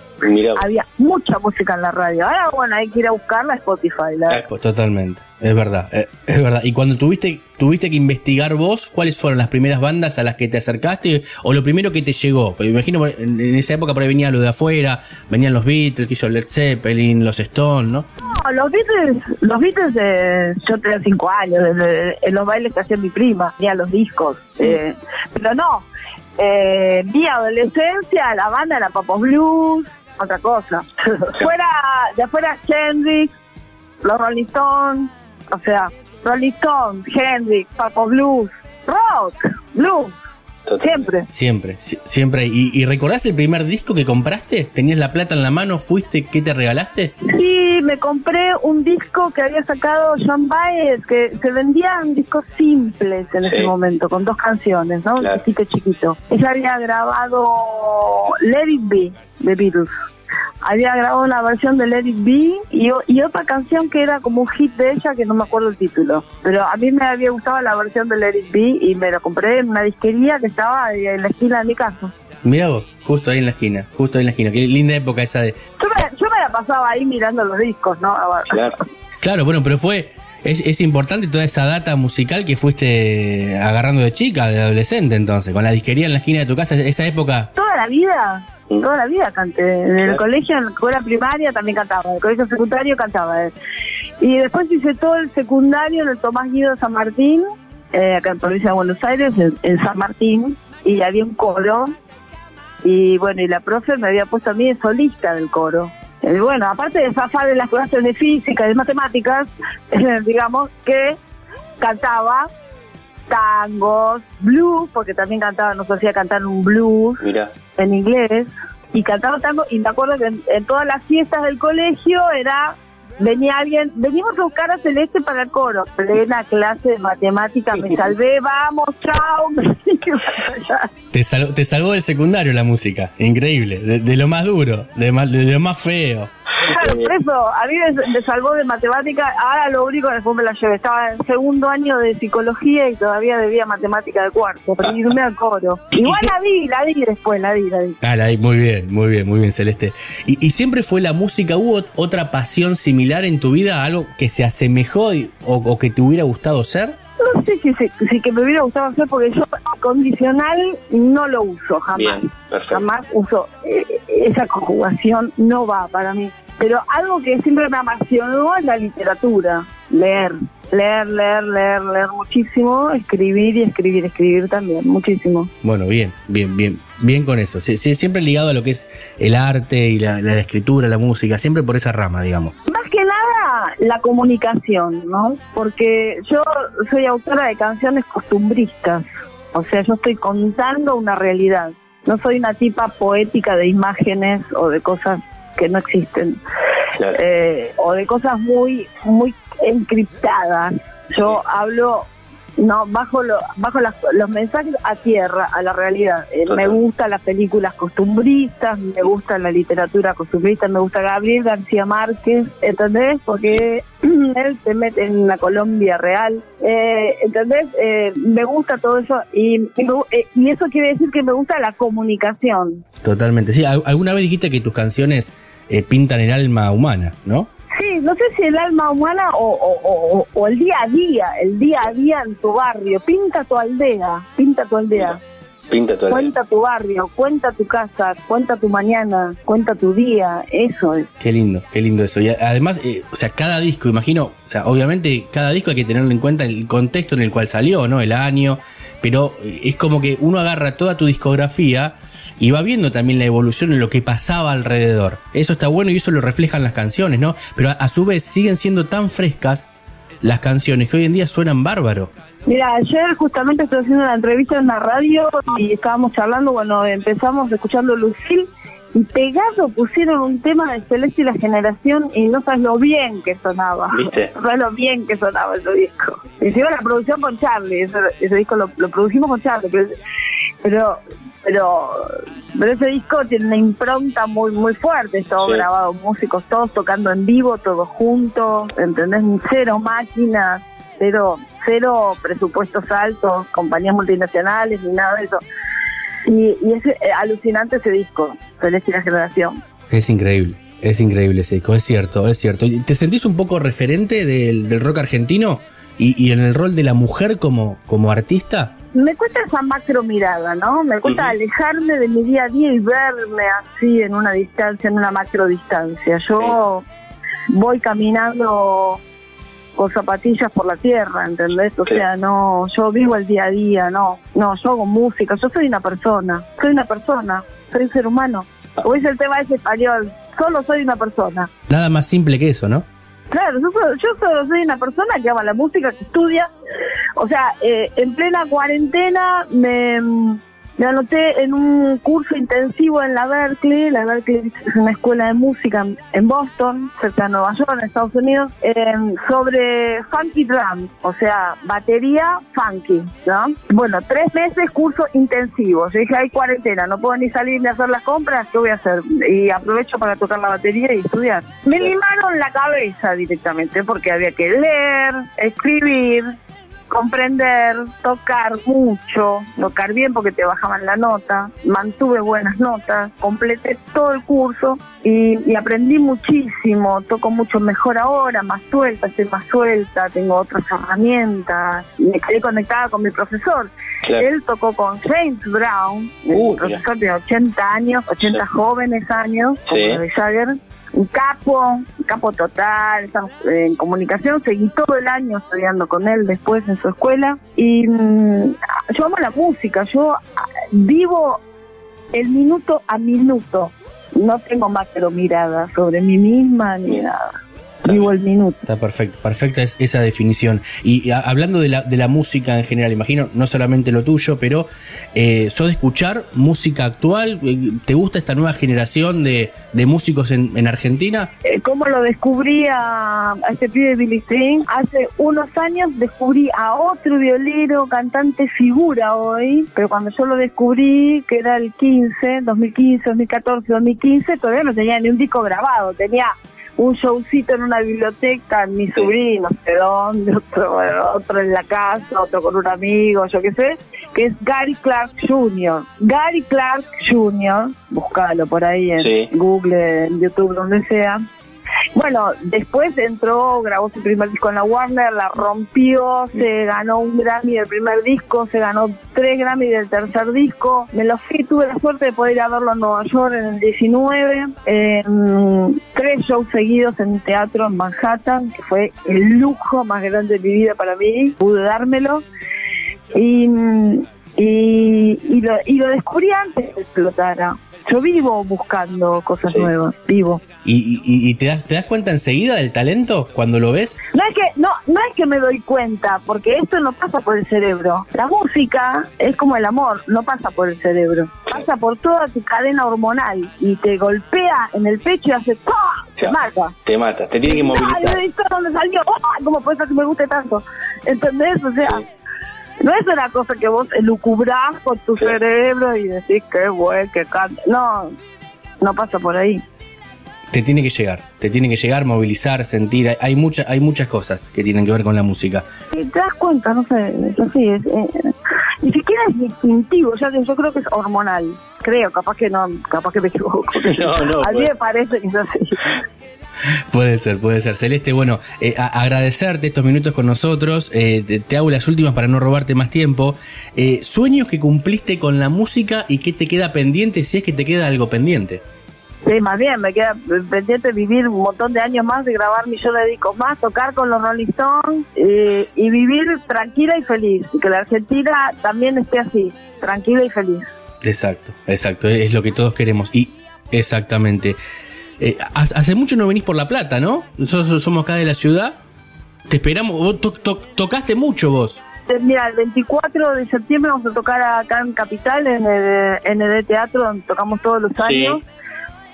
Había mucha música en la radio. Ahora, bueno, hay que ir a buscarla a Spotify. la- Claro. Pues totalmente, es verdad, eh, es verdad. Y cuando tuviste, tuviste que investigar vos, ¿cuáles fueron las primeras bandas a las que te acercaste? O lo primero que te llegó. Porque me imagino en, en esa época por ahí venía lo de afuera, venían los Beatles, que hizo Led Zeppelin, los Stones, ¿no? No, los Beatles, los Beatles, eh, yo tenía cinco años, en los bailes que hacía mi prima, tenía los discos, eh, pero no, eh, mi adolescencia, la banda era Papos Blues, otra cosa. *laughs* fuera, de afuera Hendrix, los Rolling Stones, o sea, Rolling Stones, Hendrix, Papos Blues, rock, blues, siempre. Siempre, si- siempre. ¿Y, ¿Y recordás el primer disco que compraste? ¿Tenías la plata en la mano? ¿Fuiste? ¿Qué te regalaste? Sí, me compré un disco que había sacado John Baez, que se vendían discos simples en ese momento, con dos canciones, ¿no? Claro. Un disquito chiquito. Ella había grabado Let It Be de Beatles. Había grabado una versión de Let It Be y, y otra canción que era como un hit de ella que no me acuerdo el título. Pero a mí me había gustado la versión de Let It Be y me lo compré en una disquería que estaba en la esquina de mi casa. Mirá vos, justo ahí en la esquina, justo ahí en la esquina. Qué linda época esa de... Yo me, yo me la pasaba ahí mirando los discos, ¿no? Claro. Claro, bueno, pero fue... Es, es importante toda esa data musical que fuiste agarrando de chica, de adolescente entonces, con la disquería en la esquina de tu casa, esa época... toda la vida, toda la vida canté. En el colegio, en la escuela primaria también cantaba, en el colegio secundario cantaba. eh. Y después hice todo el secundario en el Tomás Guido de San Martín, eh, acá en provincia de Buenos Aires, en, en San Martín, y había un coro. Y bueno, y la profe me había puesto a mí de solista del coro. Y bueno, aparte de zafar de las clases de física y de matemáticas, *laughs* digamos que cantaba tangos, blues, porque también cantaba, nos hacía cantar un blues Mira. en inglés y cantaba tango y me acuerdo que en, en todas las fiestas del colegio era venía alguien venimos a buscar a Celeste para el coro plena clase de matemáticas me *laughs* salvé vamos chao Te, salvó- te salvó del secundario la música, increíble, de, de lo más duro, de, de lo más feo. *laughs* Claro, por eso, a mí me, me salvó de matemática, ahora lo único que después me la llevé, estaba en segundo año de psicología y todavía debía matemática de cuarto, pero irme al coro. Igual la di, la di después, la di, la di. Ah, la- muy bien, muy bien, muy bien, Celeste. ¿Y, y siempre fue la música? ¿Hubo ot- otra pasión similar en tu vida? ¿Algo que se asemejó y- o, o que te hubiera gustado ser? No sé si, si, si que me hubiera gustado hacer porque yo condicional no lo uso jamás. Bien. Jamás uso eh, esa conjugación, no va para mí. Pero algo que siempre me apasionó es la literatura, leer. Leer, leer, leer, leer muchísimo, escribir y escribir, escribir también, muchísimo. Bueno, bien, bien, bien, bien con eso. Sie- sie- siempre ligado a lo que es el arte y la, la escritura, la música, siempre por esa rama, digamos. Más que nada la comunicación, ¿no? Porque yo soy autora de canciones costumbristas, o sea, yo estoy contando una realidad. No soy una tipa poética de imágenes o de cosas que no existen, Claro. eh, o de cosas muy, muy encriptadas. Yo hablo no bajo lo, bajo las- los mensajes a tierra a la realidad Eh, me gustan las películas costumbristas me gusta la literatura costumbrista me gusta Gabriel García Márquez ¿entendés? porque *clears throat* él se mete en la Colombia real eh, ¿entendés? Eh, me gusta todo eso y, y eh, y eso quiere decir que me gusta la comunicación Totalmente. Sí, al- alguna vez dijiste que tus canciones eh, pintan el alma humana, ¿no? Sí, no sé si el alma humana o, o- o- o el día a día, el día a día en tu barrio. Pinta tu aldea, pinta tu aldea. Pinta tu Cuenta tu barrio, cuenta tu casa, cuenta tu mañana, cuenta tu día. Eso es. Qué lindo, qué lindo eso. Y además, eh, o sea, cada disco, imagino, o sea, obviamente cada disco hay que tenerlo en cuenta el contexto en el cual salió, ¿no? El año, pero eh, es como que uno agarra toda tu discografía y va viendo también la evolución en lo que pasaba alrededor. Eso está bueno y eso lo reflejan las canciones, ¿no? Pero a, a su vez siguen siendo tan frescas las canciones que hoy en día suenan bárbaro. Mira, ayer justamente estoy haciendo una entrevista en la radio y estábamos charlando, bueno, empezamos escuchando Lucil y pegado pusieron un tema de Celeste y la generación y no sabes lo bien que sonaba. ¿Viste? *laughs* No sabes lo bien que sonaba ese disco. Hicimos la producción con Charlie, ese, ese disco lo, lo produjimos con Charlie, pero, pero pero pero ese disco tiene una impronta muy muy fuerte, todo Sí. grabado, músicos todos tocando en vivo, todos juntos, ¿entendés? Cero máquinas, cero, cero presupuestos altos, compañías multinacionales, ni nada de eso. Y, y es eh, alucinante ese disco, Celeste y la Generación. Es increíble, es increíble ese disco, es cierto, es cierto. ¿Y ¿Te sentís un poco referente del, del rock argentino y, y en el rol de la mujer como, como artista? Me cuesta esa macro mirada, ¿no? Me cuesta alejarme de mi día a día y verme así en una distancia, en una macro distancia. Yo voy caminando con zapatillas por la tierra, ¿entendés? O sea, no, yo vivo el día a día, no, no, yo hago música, yo soy una persona, soy una persona, soy un ser humano. Como dice el tema ese español, solo soy una persona. Nada más simple que eso, ¿no? Claro, yo, yo soy una persona que ama la música, que estudia. O sea, eh, en plena cuarentena me, me anoté en un curso intensivo en la Berkeley. La Berkeley es una escuela de música en- Boston, cerca de Nueva York, en Estados Unidos, eh, sobre funky drum, o sea, batería funky, ¿no? Bueno, tres meses curso intensivo. Yo dije, hay cuarentena, no puedo ni salir ni hacer las compras, ¿qué voy a hacer? Y aprovecho para tocar la batería y estudiar. Me limaron la cabeza directamente porque había que leer, escribir, comprender, tocar mucho, tocar bien porque te bajaban la nota, mantuve buenas notas, completé todo el curso y, y aprendí muchísimo, toco mucho mejor ahora, más suelta, estoy más suelta, tengo otras herramientas, me quedé conectada con mi profesor. Claro. Él tocó con James Brown, el Uh, profesor de 80 años, 80 jóvenes años, como Sí. de Jagger, un capo, un capo total, en comunicación, seguí todo el año estudiando con él después en su escuela. Y mm, yo amo la música, yo ah, vivo el minuto a minuto, no tengo macro mirada sobre mí misma ni nada, vivo el minuto. Está perfecto, perfecta es esa definición. Y, y a- hablando de la, de la música en general, imagino, no solamente lo tuyo, pero eh, ¿sos de escuchar música actual? ¿Te gusta esta nueva generación de, de músicos en, en Argentina? Eh, ¿Cómo lo descubrí a, a este pibe Billy String? Hace unos años descubrí a otro violero, cantante figura hoy, pero cuando yo lo descubrí, que era el 15, 2015, 2014, 2015, todavía no tenía ni un disco grabado, tenía un showcito en una biblioteca, en mi sobrino, no sé dónde, otro, otro en la casa, otro con un amigo, yo qué sé, que es Gary Clark Jr. Gary Clark Jr., búscalo por ahí en Sí. Google, en YouTube, donde sea. Bueno, después entró, grabó su primer disco en la Warner, la rompió, se ganó un Grammy del primer disco, se ganó tres Grammy del tercer disco. Me lo fui, tuve la suerte de poder ir a verlo en Nueva York en el 19. en tres shows seguidos en teatro en Manhattan, que fue el lujo más grande de mi vida para mí. Pude dármelo. Y, y, y, lo, y lo descubrí antes de que explotara. Yo vivo buscando cosas Sí. nuevas, vivo. ¿Y, y- y te, das, te das cuenta enseguida del talento cuando lo ves? No es que no no es que me doy cuenta, porque esto no pasa por el cerebro. La música es como el amor, no pasa por el cerebro. Pasa por toda tu cadena hormonal y te golpea en el pecho y hace ¡pah! Te mata. Te mata, te tiene que Ay, movilizar. ¿viste dónde salió? ¡Ah! ¿Cómo puede ser que me guste tanto? ¿Entendés? O sea, no es una cosa que vos elucubrás con tu cerebro y decís qué bueno, que canta. No, no pasa por ahí. Te tiene que llegar, te tiene que llegar, movilizar, sentir. Hay, hay, mucha- hay muchas cosas que tienen que ver con la música. Y te das cuenta, no sé, es así, es, eh, ni siquiera es instintivo, ya que yo creo que es hormonal, creo, capaz que no, capaz que me equivoco. *laughs* No, no, A mí pues. me parece que es así. *laughs* Puede ser, puede ser. Celeste, bueno, eh, agradecerte estos minutos con nosotros. eh, te, te hago las últimas para no robarte más tiempo. Eh, sueños que cumpliste con la música y qué te queda pendiente si es que te queda algo pendiente. Sí, más bien, me queda pendiente vivir un montón de años más, de grabar millones de discos más, tocar con los Rolling Stones eh, y vivir tranquila y feliz. Y que la Argentina también esté así, tranquila y feliz. Exacto, exacto. Es lo que todos queremos. Y exactamente. Eh, ha- hace mucho no venís por La Plata, ¿no? Nosotros somos acá de la ciudad. Te esperamos. Vos to- to- tocaste mucho vos. Eh, Mira, el 24 de septiembre vamos a tocar acá en Capital, en el, en el teatro, donde tocamos todos los años.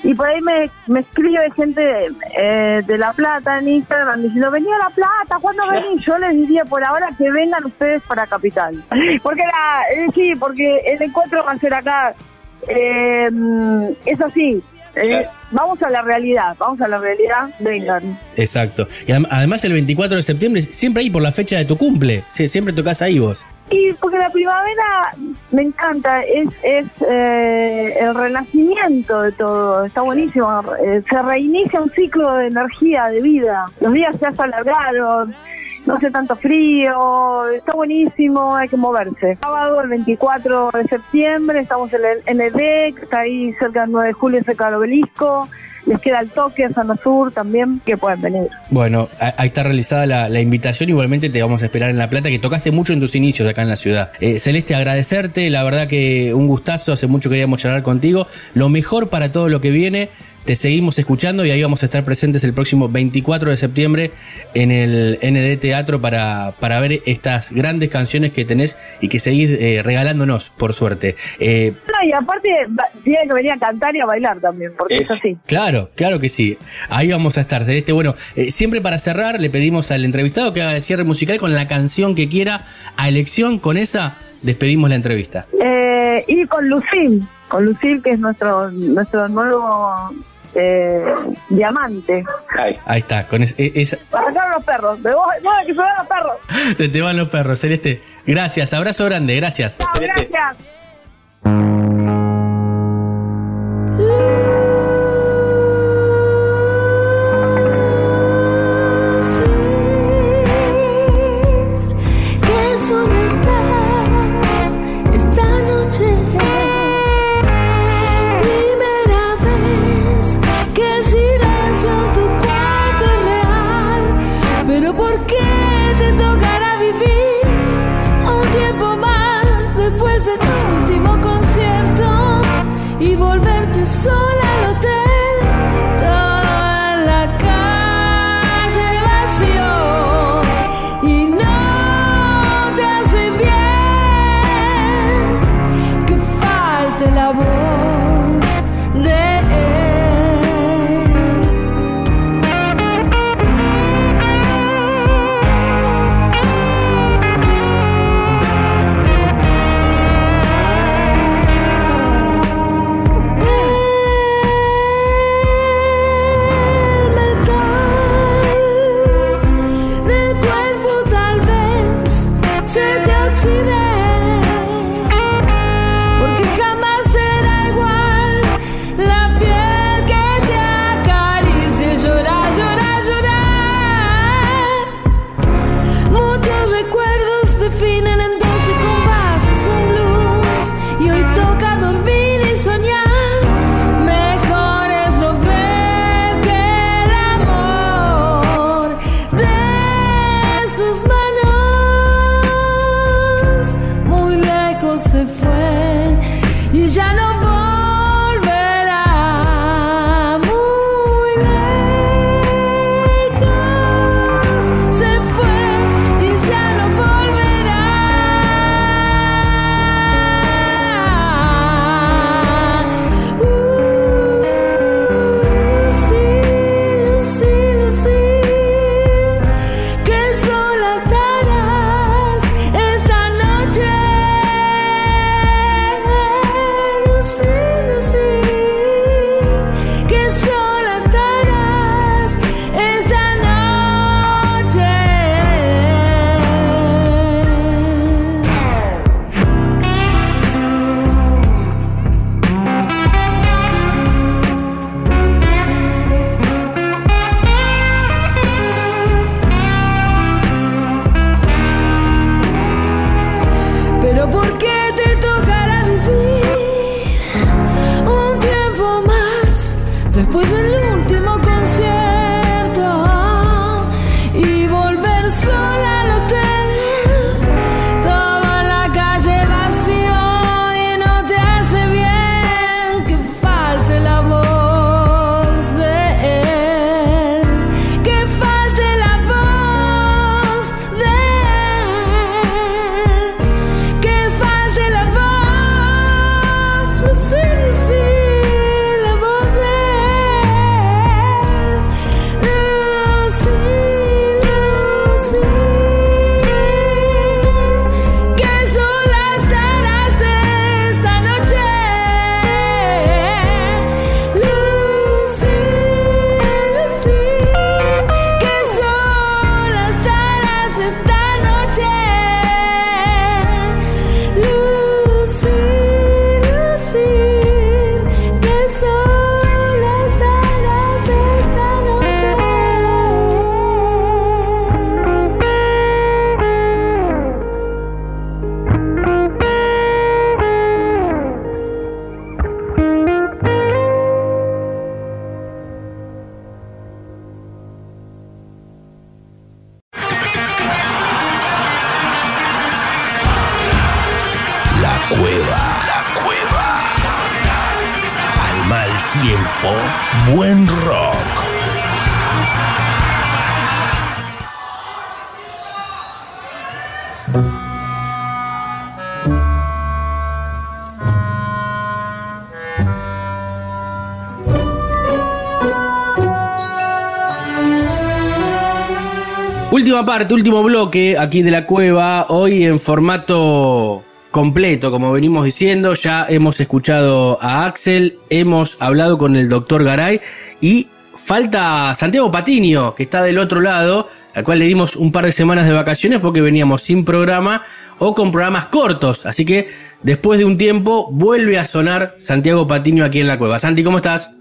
Y por ahí me, me escribe gente eh, de La Plata en Instagram diciendo, vení a La Plata, ¿cuándo venís? Yo les diría por ahora que vengan ustedes para Capital. *laughs* Porque la, eh, sí, porque el encuentro va a ser acá. Eh, es así. Eh, vamos a la realidad, vamos a la realidad, vengan. Exacto. Y adem- además el 24 de septiembre, siempre ahí por la fecha de tu cumple. Siempre tocas ahí vos. Y porque la primavera me encanta, es, es eh, el renacimiento de todo, está buenísimo, eh, se reinicia un ciclo de energía, de vida, los días se alargaron, no hace tanto frío, está buenísimo, hay que moverse. Sábado, el 24 de septiembre, estamos en el, en el DEC, está ahí cerca del 9 de julio, cerca del obelisco, les queda el toque Zona Sur también, que pueden venir. Bueno, ahí está realizada la, la invitación. Igualmente te vamos a esperar en La Plata, que tocaste mucho en tus inicios acá en la ciudad. Eh, Celeste, agradecerte. La verdad que un gustazo. Hace mucho queríamos charlar contigo. Lo mejor para todo lo que viene. Te seguimos escuchando y ahí vamos a estar presentes el próximo 24 de septiembre en el ND Teatro para, para ver estas grandes canciones que tenés y que seguís eh, regalándonos, por suerte. Eh, No, y aparte tienen que venir a cantar y a bailar también, porque es así. Claro, claro que sí. Ahí vamos a estar, Celeste. Bueno, eh, siempre para cerrar le pedimos al entrevistado que haga el cierre musical con la canción que quiera. A elección, con esa despedimos la entrevista. Eh, y con Lucil, con Lucil que es nuestro nuestro nuevo eh, diamante. Ahí está, con es- e- esa. Arrancaron los perros, de vos, vos que se van los perros. *laughs* Se te van los perros, Celeste. Gracias, abrazo grande, gracias. Chao, gracias. Parte, último bloque aquí de la cueva, hoy en formato completo, como venimos diciendo, ya hemos escuchado a Axel, hemos hablado con el doctor Garay y falta Santiago Patiño, que está del otro lado, al cual le dimos un par de semanas de vacaciones porque veníamos sin programa o con programas cortos, así que después de un tiempo vuelve a sonar Santiago Patiño aquí en la cueva. Santi, ¿cómo estás?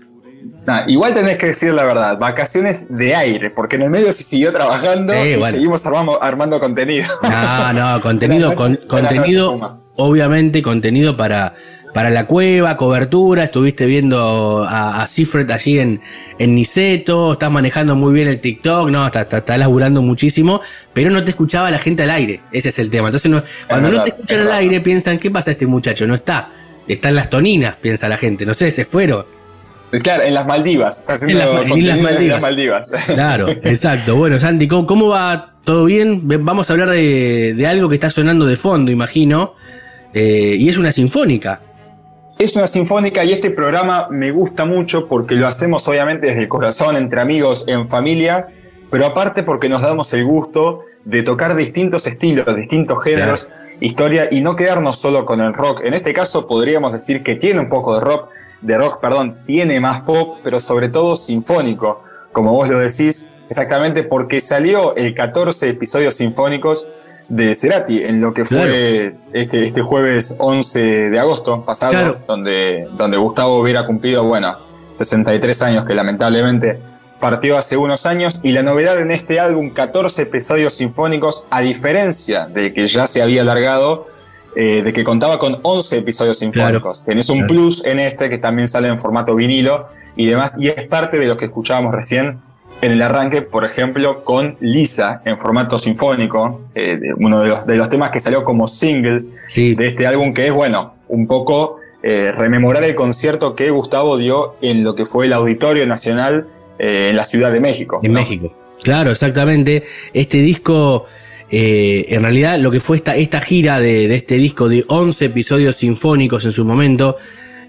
Nah, igual tenés que decir la verdad, vacaciones de aire, porque en el medio se siguió trabajando Sí, y bueno. seguimos armando, armando contenido. No, no, *laughs* contenido, con- contenido, obviamente contenido para, para la cueva, cobertura, estuviste viendo a, a Cifret allí en, en Niceto, estás manejando muy bien el TikTok, no, estás, estás, estás laburando muchísimo, pero no te escuchaba la gente al aire, ese es el tema. Entonces, no- cuando no te escuchan es al verdad. aire piensan, ¿qué pasa este muchacho? No está, está en las toninas, piensa la gente, no sé, se fueron. Claro, en las Maldivas, está haciendo En las- en contenido las en las Maldivas. *laughs* Claro, exacto. Bueno, Santi, ¿cómo, cómo va? ¿Todo bien? Vamos a hablar de, de algo que está sonando de fondo, imagino. Eh, y es una sinfónica. Es una sinfónica y este programa me gusta mucho porque lo hacemos obviamente desde el corazón, entre amigos, en familia, pero aparte porque nos damos el gusto de tocar distintos estilos, distintos géneros, historia y no quedarnos solo con el rock. En este caso podríamos decir que tiene un poco de rock, de rock, perdón, tiene más pop, pero sobre todo sinfónico, como vos lo decís, exactamente porque salió el 14 episodios sinfónicos de Cerati en lo que fue este, este jueves 11 de agosto pasado, Claro. donde, donde Gustavo hubiera cumplido, bueno, 63 años, que lamentablemente partió hace unos años, y la novedad en este álbum, 14 episodios sinfónicos, a diferencia de que ya se había alargado, eh, de que contaba con 11 episodios sinfónicos. Tenés un Claro. plus en este que también sale en formato vinilo y demás, y es parte de lo que escuchábamos recién en el arranque, por ejemplo, con Lisa en formato sinfónico, eh, de- uno de los, de los temas que salió como single Sí, de este álbum, que es, bueno, un poco eh, rememorar el concierto que Gustavo dio en lo que fue el Auditorio Nacional en la Ciudad de México. en ¿no? México. Claro, exactamente. Este disco, eh, en realidad, lo que fue esta, gira de, este disco de 11 episodios sinfónicos en su momento,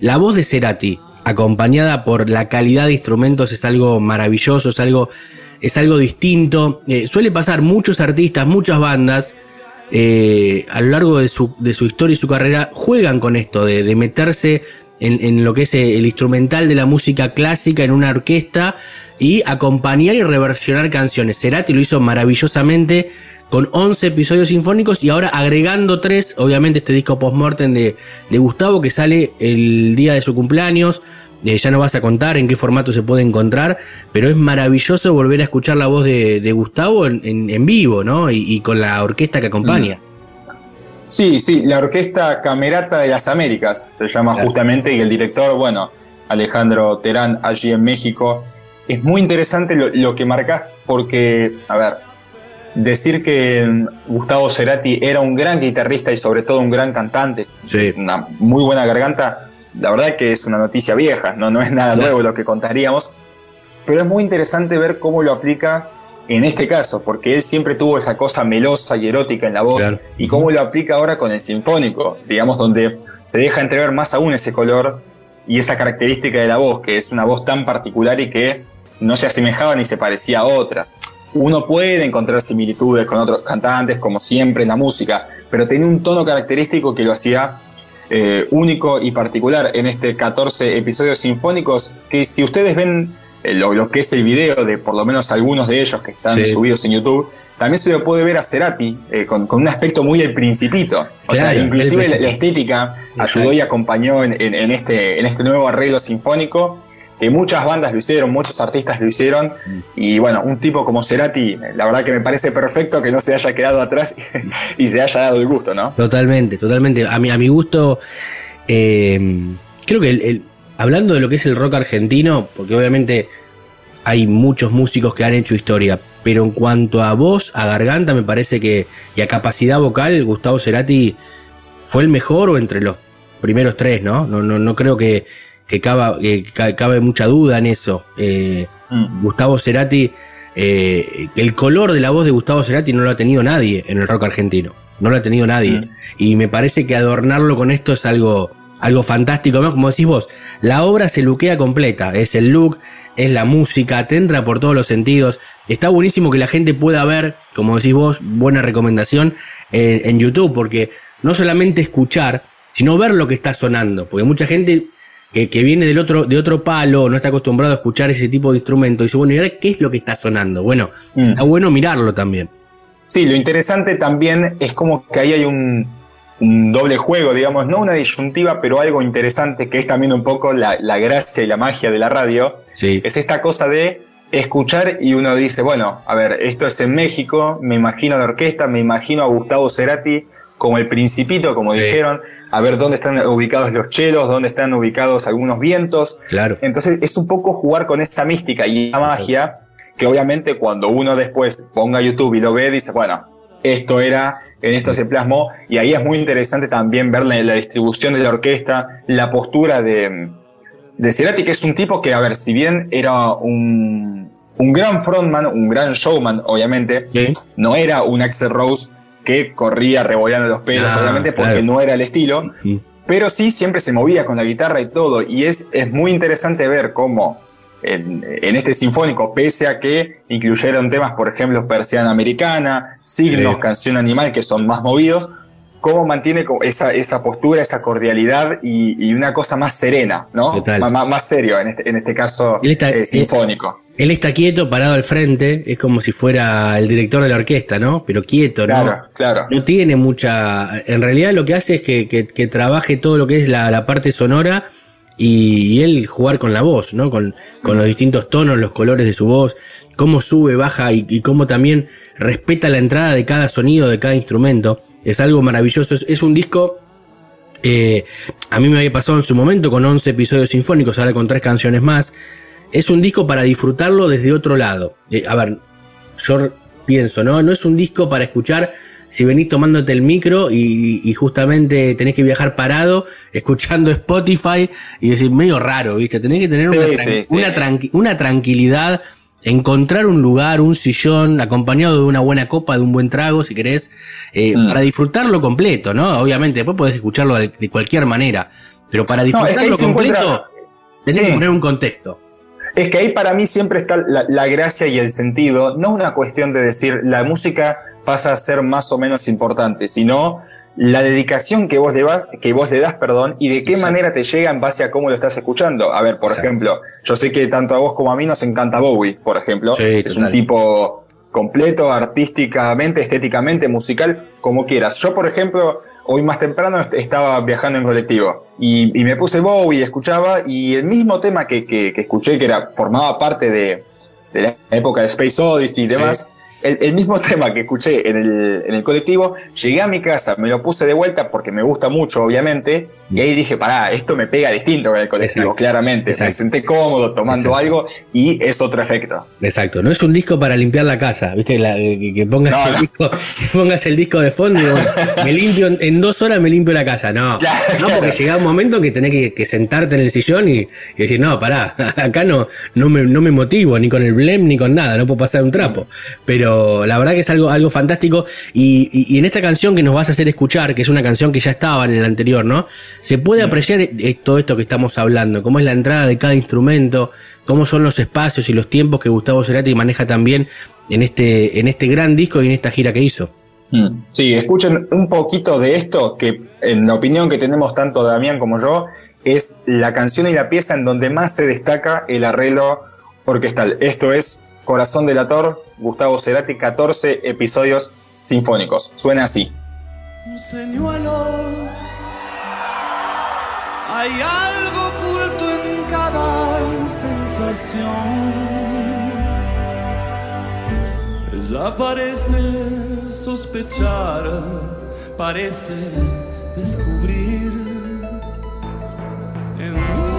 la voz de Cerati, acompañada por la calidad de instrumentos, es algo maravilloso, es algo, es algo distinto. Eh, suele pasar muchos artistas, muchas bandas, eh, a lo largo de su, historia y su carrera, juegan con esto, de, de meterse en, en lo que es el instrumental de la música clásica en una orquesta y acompañar y reversionar canciones. Cerati lo hizo maravillosamente con 11 episodios sinfónicos y ahora agregando tres, obviamente este disco post-mortem de, de Gustavo que sale el día de su cumpleaños. Eh, ya no vas a contar en qué formato se puede encontrar, pero es maravilloso volver a escuchar la voz de, de Gustavo en, en- en vivo, ¿no? Y, y con la orquesta que acompaña. Sí, sí, la Orquesta Camerata de las Américas se llama Claro. justamente y el director, bueno, Alejandro Terán, allí en México. Es muy interesante lo, lo que marcás porque, a ver, decir que mm, Gustavo Cerati era un gran guitarrista y sobre todo un gran cantante, Sí. una muy buena garganta, la verdad que es una noticia vieja, no, no es nada Claro. nuevo lo que contaríamos, pero es muy interesante ver cómo lo aplica en este caso, porque él siempre tuvo esa cosa melosa y erótica en la voz, Claro. y cómo lo aplica ahora con el sinfónico, digamos, donde se deja entrever más aún ese color y esa característica de la voz, que es una voz tan particular y que no se asemejaba ni se parecía a otras. Uno puede encontrar similitudes con otros cantantes, como siempre en la música, pero tenía un tono característico que lo hacía eh, único y particular en este 14 episodios sinfónicos, que si ustedes ven eh, lo, lo que es el video de por lo menos algunos de ellos que están Sí. subidos en YouTube, también se lo puede ver a Cerati eh, con, con un aspecto muy el principito. O sea, inclusive la, estética Exacto. ayudó y acompañó en, en- en este, en este nuevo arreglo sinfónico, que muchas bandas lo hicieron, muchos artistas lo hicieron, y bueno, un tipo como Cerati, la verdad que me parece perfecto que no se haya quedado atrás *laughs* y se haya dado el gusto, ¿no? Totalmente, totalmente. A mi, a mi gusto, eh, creo que hablando de lo que es el rock argentino, porque obviamente hay muchos músicos que han hecho historia, pero en cuanto a voz, a garganta, me parece que, y a capacidad vocal, Gustavo Cerati fue el mejor o entre los primeros tres, ¿no? No, no, no creo que, que, caba- que ca- cabe mucha duda en eso. Eh, Mm. Gustavo Cerati, eh, el color de la voz de Gustavo Cerati no lo ha tenido nadie en el rock argentino. No lo ha tenido nadie. Mm. Y me parece que adornarlo con esto es algo, algo fantástico. Además, como decís vos, la obra se luquea completa. Es el look, es la música, te entra por todos los sentidos. Está buenísimo que la gente pueda ver, como decís vos, buena recomendación en, en YouTube, porque no solamente escuchar, sino ver lo que está sonando. Porque mucha gente que, que viene del otro, de otro palo, no está acostumbrado a escuchar ese tipo de instrumento, dice, bueno, ¿y ahora qué es lo que está sonando? Bueno, Mm. está bueno mirarlo también. Sí, lo interesante también es como que ahí hay un, un doble juego, digamos, no una disyuntiva, pero algo interesante que es también un poco la, la gracia y la magia de la radio. Sí. Es esta cosa de escuchar y uno dice, bueno, a ver, esto es en México, me imagino la orquesta, me imagino a Gustavo Cerati como el principito, como Sí. dijeron, a ver dónde están ubicados los chelos, dónde están ubicados algunos vientos. Claro. Entonces es un poco jugar con esa mística y esa magia que obviamente cuando uno después ponga YouTube y lo ve, dice, bueno, esto era, en esto se plasmó, y ahí es muy interesante también ver la, la distribución de la orquesta, la postura de, de Cerati, que es un tipo que, a ver, si bien era un, un gran frontman, un gran showman, obviamente, Sí. no era un Axel Rose que corría revolando los pelos, Ah, obviamente, porque claro. no era el estilo, pero sí siempre se movía con la guitarra y todo. Y es, es muy interesante ver cómo en, en este sinfónico, pese a que incluyeron temas, por ejemplo, Persiana Americana, Signos, Sí. Canción Animal, que son más movidos, cómo mantiene esa, esa postura, esa cordialidad y, y una cosa más serena, ¿no? Total. Má- má- Más, serio, en este, en este caso está- eh, sinfónico. Él está quieto, parado al frente, es como si fuera el director de la orquesta, ¿no? Pero quieto, ¿no? Claro, claro. No tiene mucha. En realidad lo que hace es que, que- que trabaje todo lo que es la, la parte sonora y, y él jugar con la voz, ¿no? Con, con los distintos tonos, los colores de su voz, cómo sube, baja y, y cómo también respeta la entrada de cada sonido, de cada instrumento. Es algo maravilloso. Es, es un disco. eh, a mí me había pasado en su momento con 11 episodios sinfónicos, ahora con tres canciones más. Es un disco para disfrutarlo desde otro lado. Eh, a ver, yo pienso, ¿no? No es un disco para escuchar si venís tomándote el micro y, y justamente tenés que viajar parado, *laughs* escuchando Spotify y decir, medio raro, ¿viste? Tenés que tener una, Sí, tran- sí, sí. una, tranqui- una tranquilidad, encontrar un lugar, un sillón, acompañado de una buena copa, de un buen trago, si querés, eh, Mm. para disfrutarlo completo, ¿no? Obviamente, después podés escucharlo de, de cualquier manera, pero para No, es que ahí disfrutarlo completo, encuentra- tenés que poner un contexto. Es que ahí para mí siempre está la, la gracia y el sentido, no una cuestión de decir la música pasa a ser más o menos importante, sino la dedicación que vos le, vas, que vos le das, perdón, y de qué manera te llega en base a cómo lo estás escuchando. A ver, por ejemplo, yo sé que tanto a vos como a mí nos encanta Bowie, por ejemplo. Sí, es un tipo completo, artísticamente, estéticamente, musical, como quieras. Yo, por ejemplo, hoy más temprano est- estaba viajando en colectivo. Y, y me puse Bowie, escuchaba, y el mismo tema que, que- que escuché, que era, formaba parte de, de la época de Space Odyssey y demás, el, el mismo *laughs* tema que escuché en el, en el colectivo, llegué a mi casa, me lo puse de vuelta porque me gusta mucho, obviamente, y ahí dije, pará, esto me pega distinto en el colectivo, Exacto. claramente. Exacto. Me senté cómodo tomando Exacto. algo y es otro efecto. Exacto, no es un disco para limpiar la casa, viste, La- que, que pongas, No, el no. Disco, que pongas el disco de fondo y bueno, me limpio, en, dos horas me limpio la casa, no, no porque claro. llega un momento que tenés que, que sentarte en el sillón y, y decir, no, pará, *laughs* acá no, no, me, no me motivo ni con el blem ni con nada, no puedo pasar un trapo, pero la verdad que es algo, algo fantástico y, y- y en esta canción que nos vas a hacer escuchar, que es una canción que ya estaba en el anterior, ¿no? Se puede apreciar eh, todo esto que estamos hablando, cómo es la entrada de cada instrumento, cómo son los espacios y los tiempos que Gustavo Cerati maneja también en este, en este gran disco y en esta gira que hizo. Mm. Sí, escuchen un poquito de esto, que en la opinión que tenemos tanto Damián como yo, es la canción y la pieza en donde más se destaca el arreglo orquestal. Esto es Corazón del Ator, Gustavo Cerati, 14 episodios sinfónicos. Suena así. Un señuelo. Hay algo oculto en cada sensación. Ella parece sospechar, parece descubrir en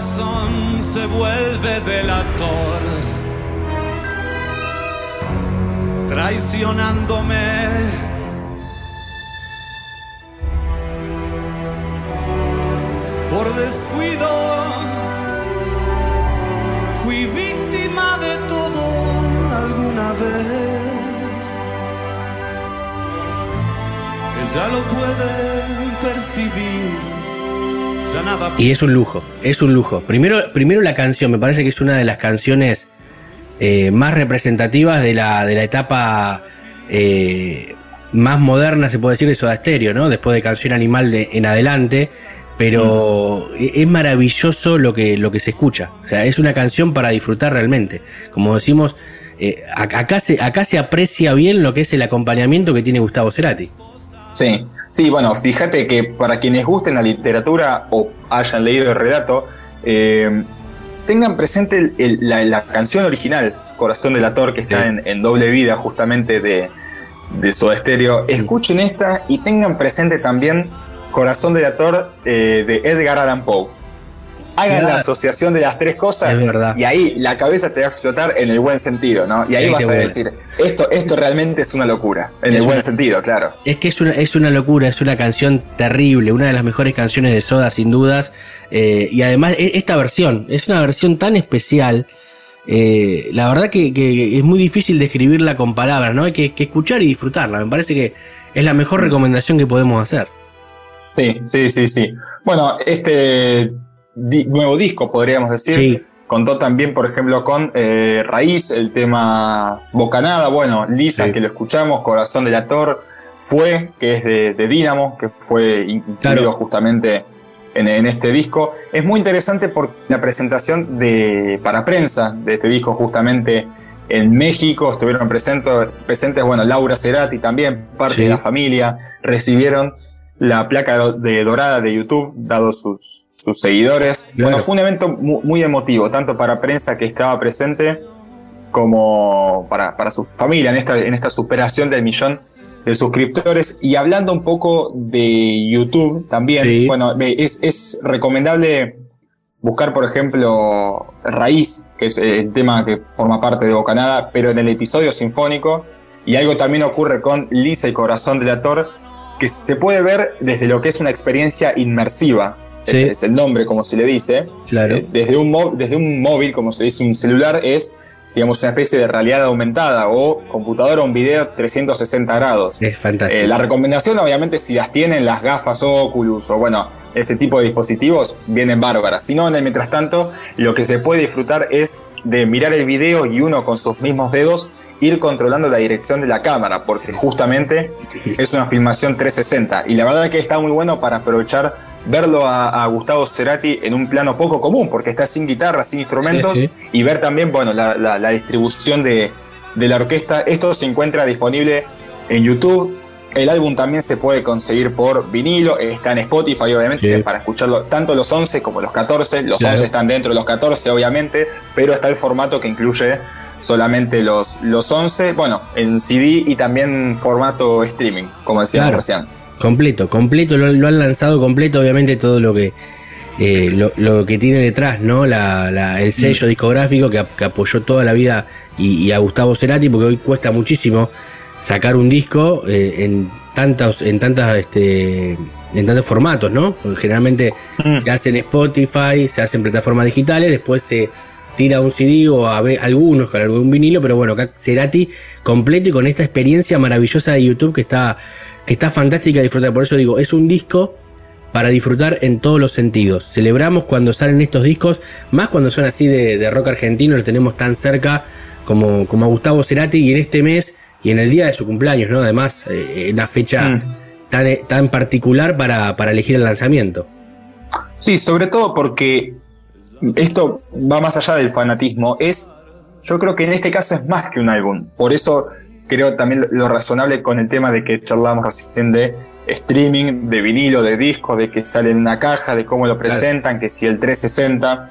corazón se vuelve delator, traicionándome. Por descuido fui víctima de todo alguna vez. Ella lo puede percibir. Y es un lujo, es un lujo. Primero, primero la canción, me parece que es una de las canciones eh, más representativas de la, de la etapa eh, más moderna, se puede decir, de Soda Stereo, ¿no? Después de Canción Animal de- en adelante. Pero e- es maravilloso lo que, lo que se escucha. O sea, es una canción para disfrutar realmente. Como decimos, eh, ac- acá, se, acá se aprecia bien lo que es el acompañamiento que tiene Gustavo Cerati. Sí, sí, bueno, fíjate que para quienes gusten la literatura o hayan leído el relato, eh, tengan presente el- el- la, la canción original, Corazón del Ator, que está en, en doble vida justamente de, de Soda Stereo. Escuchen esta y tengan presente también Corazón del Ator eh, de Edgar Allan Poe. Hagan la asociación de las tres cosas Es verdad. y ahí la cabeza te va a explotar en el buen sentido, ¿no? Y ahí vas a decir, esto, esto realmente es una locura, en Es el buen una- sentido, claro. Es que es una, es una locura, es una canción terrible, una de las mejores canciones de Soda sin dudas. eh, y además e- esta versión, es una versión tan especial. eh, la verdad que, que es muy difícil describirla con palabras, ¿no? Hay que, que escuchar y disfrutarla. Me parece que es la mejor recomendación que podemos hacer. Sí, sí, sí, sí. Bueno, este di- nuevo disco, podríamos decir, Sí. contó también, por ejemplo, con eh, Raíz, el tema Bocanada, bueno, Lisa, Sí. que lo escuchamos, Corazón del Actor, Fue, que es de, de Dynamo, que fue incluido Claro. justamente en, en este disco. Es muy interesante por la presentación de para prensa de este disco, justamente en México, estuvieron presentes, presentes, bueno, Laura Cerati también, parte Sí. de la familia, recibieron la placa de dorada de YouTube, dado sus, sus seguidores. Claro. Bueno, fue un evento mu- muy, emotivo, tanto para prensa que estaba presente, como para, para su familia en esta, en esta superación del millón de suscriptores. Y hablando un poco de YouTube también, Sí. bueno, es, es recomendable buscar, por ejemplo, Raíz, que es eh, el tema que forma parte de Bocanada, pero en el episodio sinfónico. Y algo también ocurre con Lisa y Corazón del Actor, que se puede ver desde lo que es una experiencia inmersiva. Sí. Es el nombre, como se le dice. Claro. Eh, desde, un desde un móvil, como se dice, un celular, es, digamos, una especie de realidad aumentada o computadora un video 360 grados. Es fantástico. Eh, la recomendación, obviamente, si las tienen las gafas Oculus o bueno, ese tipo de dispositivos, vienen bárbaras. Si no, mientras tanto, lo que se puede disfrutar es de mirar el video y uno con sus mismos dedos ir controlando la dirección de la cámara, porque justamente es una filmación 360. Y la verdad es que está muy bueno para aprovechar verlo a, a Gustavo Cerati en un plano poco común, porque está sin guitarra, sin instrumentos, Sí, y ver también, bueno, la, la- la distribución de, de la orquesta. Esto se encuentra disponible en YouTube. El álbum también se puede conseguir por vinilo, está en Spotify, obviamente, Sí. para escucharlo tanto los 11 como los 14. Los Claro. 11 están dentro de los 14, obviamente, pero está el formato que incluye solamente los, los 11, bueno, en CD y también formato streaming, como decíamos Claro. recién. Completo, completo, lo, lo han lanzado completo, obviamente todo lo que eh, lo, lo que tiene detrás, ¿no? La, la- el sello discográfico que, ap- que apoyó toda la vida y, y a Gustavo Cerati, porque hoy cuesta muchísimo sacar un disco eh, en tantos, en tantas, este, en tantos formatos, ¿no? Porque generalmente se hace en Spotify, se hace en plataformas digitales, después se tira un CD o a ve- algunos con algún vinilo, pero bueno, acá Cerati completo y con esta experiencia maravillosa de YouTube que está, está fantástica disfrutar. Por eso digo, es un disco para disfrutar en todos los sentidos. Celebramos cuando salen estos discos, más cuando son así de, de rock argentino, los tenemos tan cerca como, como a Gustavo Cerati y en este mes y en el día de su cumpleaños, ¿no? Además, eh, una fecha Mm. tan, tan particular para, para elegir el lanzamiento. Sí, sobre todo porque esto va más allá del fanatismo. Es, yo creo que en este caso es más que un álbum. Por eso creo también lo, razonable con el tema de que charlábamos recién de streaming, de vinilo, de disco, de que sale en una caja, de cómo lo presentan, que si el 360.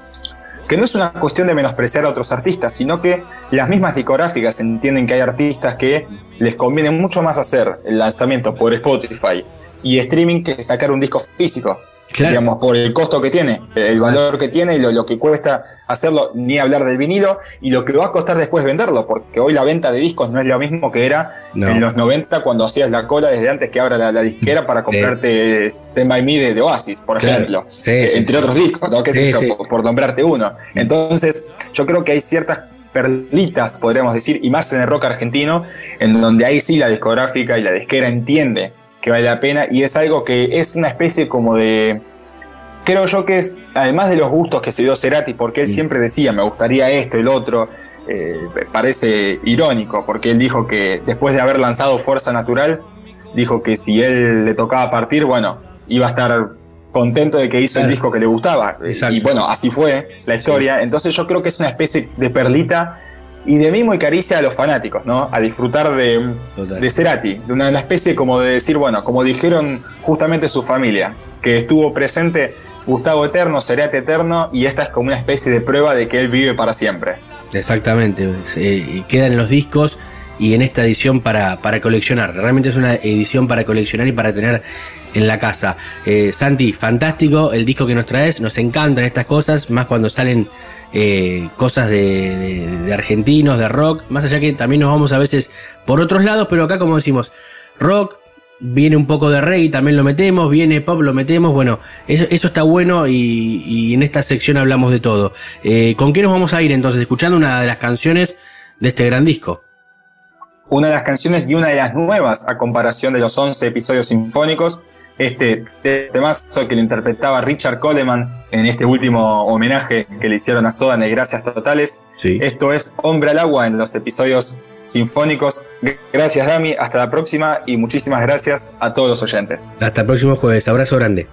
Que no es una cuestión de menospreciar a otros artistas, sino que las mismas discográficas entienden que hay artistas que les conviene mucho más hacer el lanzamiento por Spotify y streaming que sacar un disco físico. Claro. digamos, por el costo que tiene, el valor que tiene y lo, lo que cuesta hacerlo, ni hablar del vinilo, y lo que va a costar después venderlo, porque hoy la venta de discos no es lo mismo que era No. en los 90 cuando hacías la cola desde antes que abra la, la disquera para comprarte Stand By Me de, de Oasis, por Claro. ejemplo, Sí, Eh, sí, entre sí. otros discos, ¿no? ¿Qué sé Sí, yo? sí. Por, por nombrarte uno. Entonces, yo creo que hay ciertas perlitas, podríamos decir, y más en el rock argentino, en donde ahí sí la discográfica y la disquera entiende que vale la pena y es algo que es una especie como de... Creo yo que es, además de los gustos que se dio Cerati, porque él siempre decía, me gustaría esto, el otro, eh, parece irónico, porque él dijo que después de haber lanzado Fuerza Natural, dijo que si él le tocaba partir, bueno, iba a estar contento de que hizo Claro. el disco que le gustaba. Exacto. Y bueno, así fue la historia. Entonces yo creo que es una especie de perlita y de mimo y caricia a los fanáticos, ¿no? A disfrutar de, Total. de Cerati, de una, una especie como de decir, bueno, como dijeron justamente su familia, que estuvo presente Gustavo Eterno, Cerati Eterno, y esta es como una especie de prueba de que él vive para siempre. Exactamente, se- quedan en los discos y en esta edición para, para coleccionar. Realmente es una edición para coleccionar y para tener en la casa. Eh, Santi, fantástico el disco que nos traes, nos encantan estas cosas, más cuando salen eh, cosas de, argentinos, de rock, más allá que también nos vamos a veces por otros lados, pero acá como decimos, rock, viene un poco de reggae, también lo metemos, viene pop, lo metemos, bueno, eso, eso está bueno y, y en esta sección hablamos de todo. Eh, ¿Con qué nos vamos a ir entonces? Escuchando una de las canciones de este gran disco. una de las canciones y una de las nuevas a comparación de los 11 episodios sinfónicos. Este temazo que lo interpretaba Richard Coleman en este último homenaje que le hicieron a Soda en el Gracias Totales. Sí. Esto es Hombre al Agua en los episodios sinfónicos. Gracias Dami, hasta la próxima y muchísimas gracias a todos los oyentes. Hasta el próximo jueves. Abrazo grande.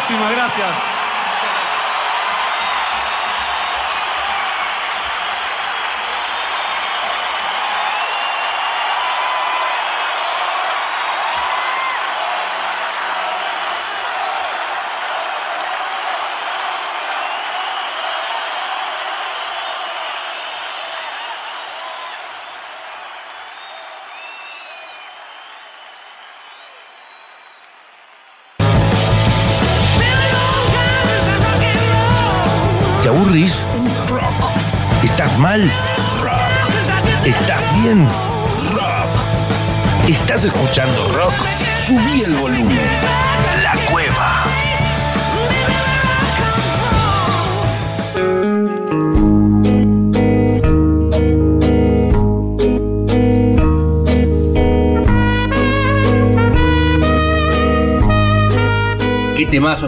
Próxima, gracias.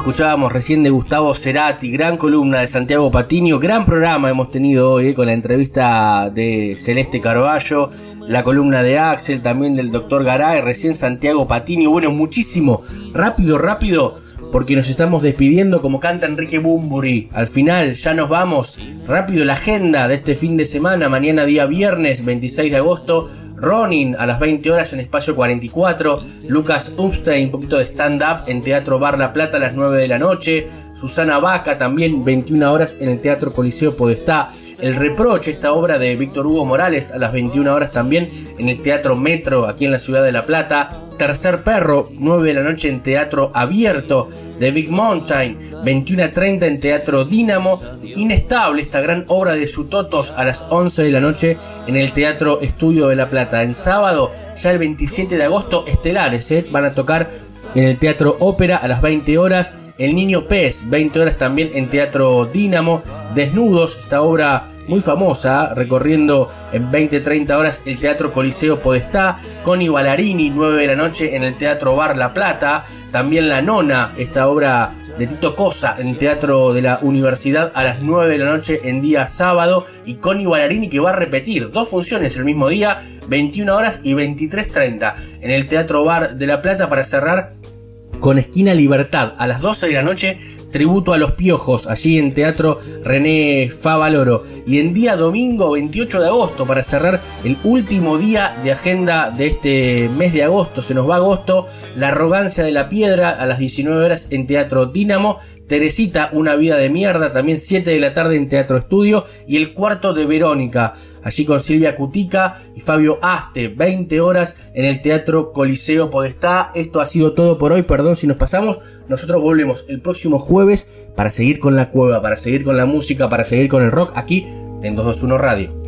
Escuchábamos recién de Gustavo Cerati, gran columna de Santiago Patiño, gran programa hemos tenido hoy eh, con la entrevista de Celeste Carballo, la columna de Axel, también del doctor Garay, recién Santiago Patiño, bueno, muchísimo, rápido, rápido, porque nos estamos despidiendo como canta Enrique Bumburi, al final ya nos vamos, rápido la agenda de este fin de semana, mañana día viernes 26 de agosto, Ronin a las 20 horas en Espacio 44, Lucas Upstein, un poquito de stand-up en Teatro Bar La Plata a las 9 de la noche, Susana Vaca también 21 horas en el Teatro Coliseo Podestá, El Reproche, esta obra de Víctor Hugo Morales a las 21 horas también en el Teatro Metro aquí en la ciudad de La Plata, Tercer Perro, 9 de la noche en Teatro Abierto de Big Mountain, 21 a 30 en Teatro Dínamo, Inestable, esta gran obra de Sutotos a las 11 de la noche en el Teatro Estudio de La Plata. En sábado, ya el 27 de agosto, Estelares, ¿eh? van a tocar en el Teatro Ópera a las 20 horas. El Niño Pez, 20 horas también en Teatro Dínamo. Desnudos, esta obra muy famosa, recorriendo en 20-30 horas el Teatro Coliseo Podestá. Connie Ballarini, 9 de la noche en el Teatro Bar La Plata. También La Nona, esta obra de Tito Cosa en Teatro de la Universidad a las 9 de la noche en día sábado. Y Connie Ballarini que va a repetir dos funciones el mismo día, 21 horas y 23.30 en el Teatro Bar de La Plata para cerrar con Esquina Libertad a las 12 de la noche. Tributo a los Piojos, allí en Teatro René Favaloro. Y en día domingo 28 de agosto, para cerrar el último día de agenda de este mes de agosto, se nos va agosto, La Arrogancia de la Piedra a las 19 horas en Teatro Dínamo. Teresita, Una vida de mierda, también 7 de la tarde en Teatro Estudio. Y el cuarto de Verónica, allí con Silvia Cutica y Fabio Aste, 20 horas en el Teatro Coliseo Podestá. Esto ha sido todo por hoy, perdón si nos pasamos. Nosotros volvemos el próximo jueves para seguir con la cueva, para seguir con la música, para seguir con el rock aquí en 221 Radio.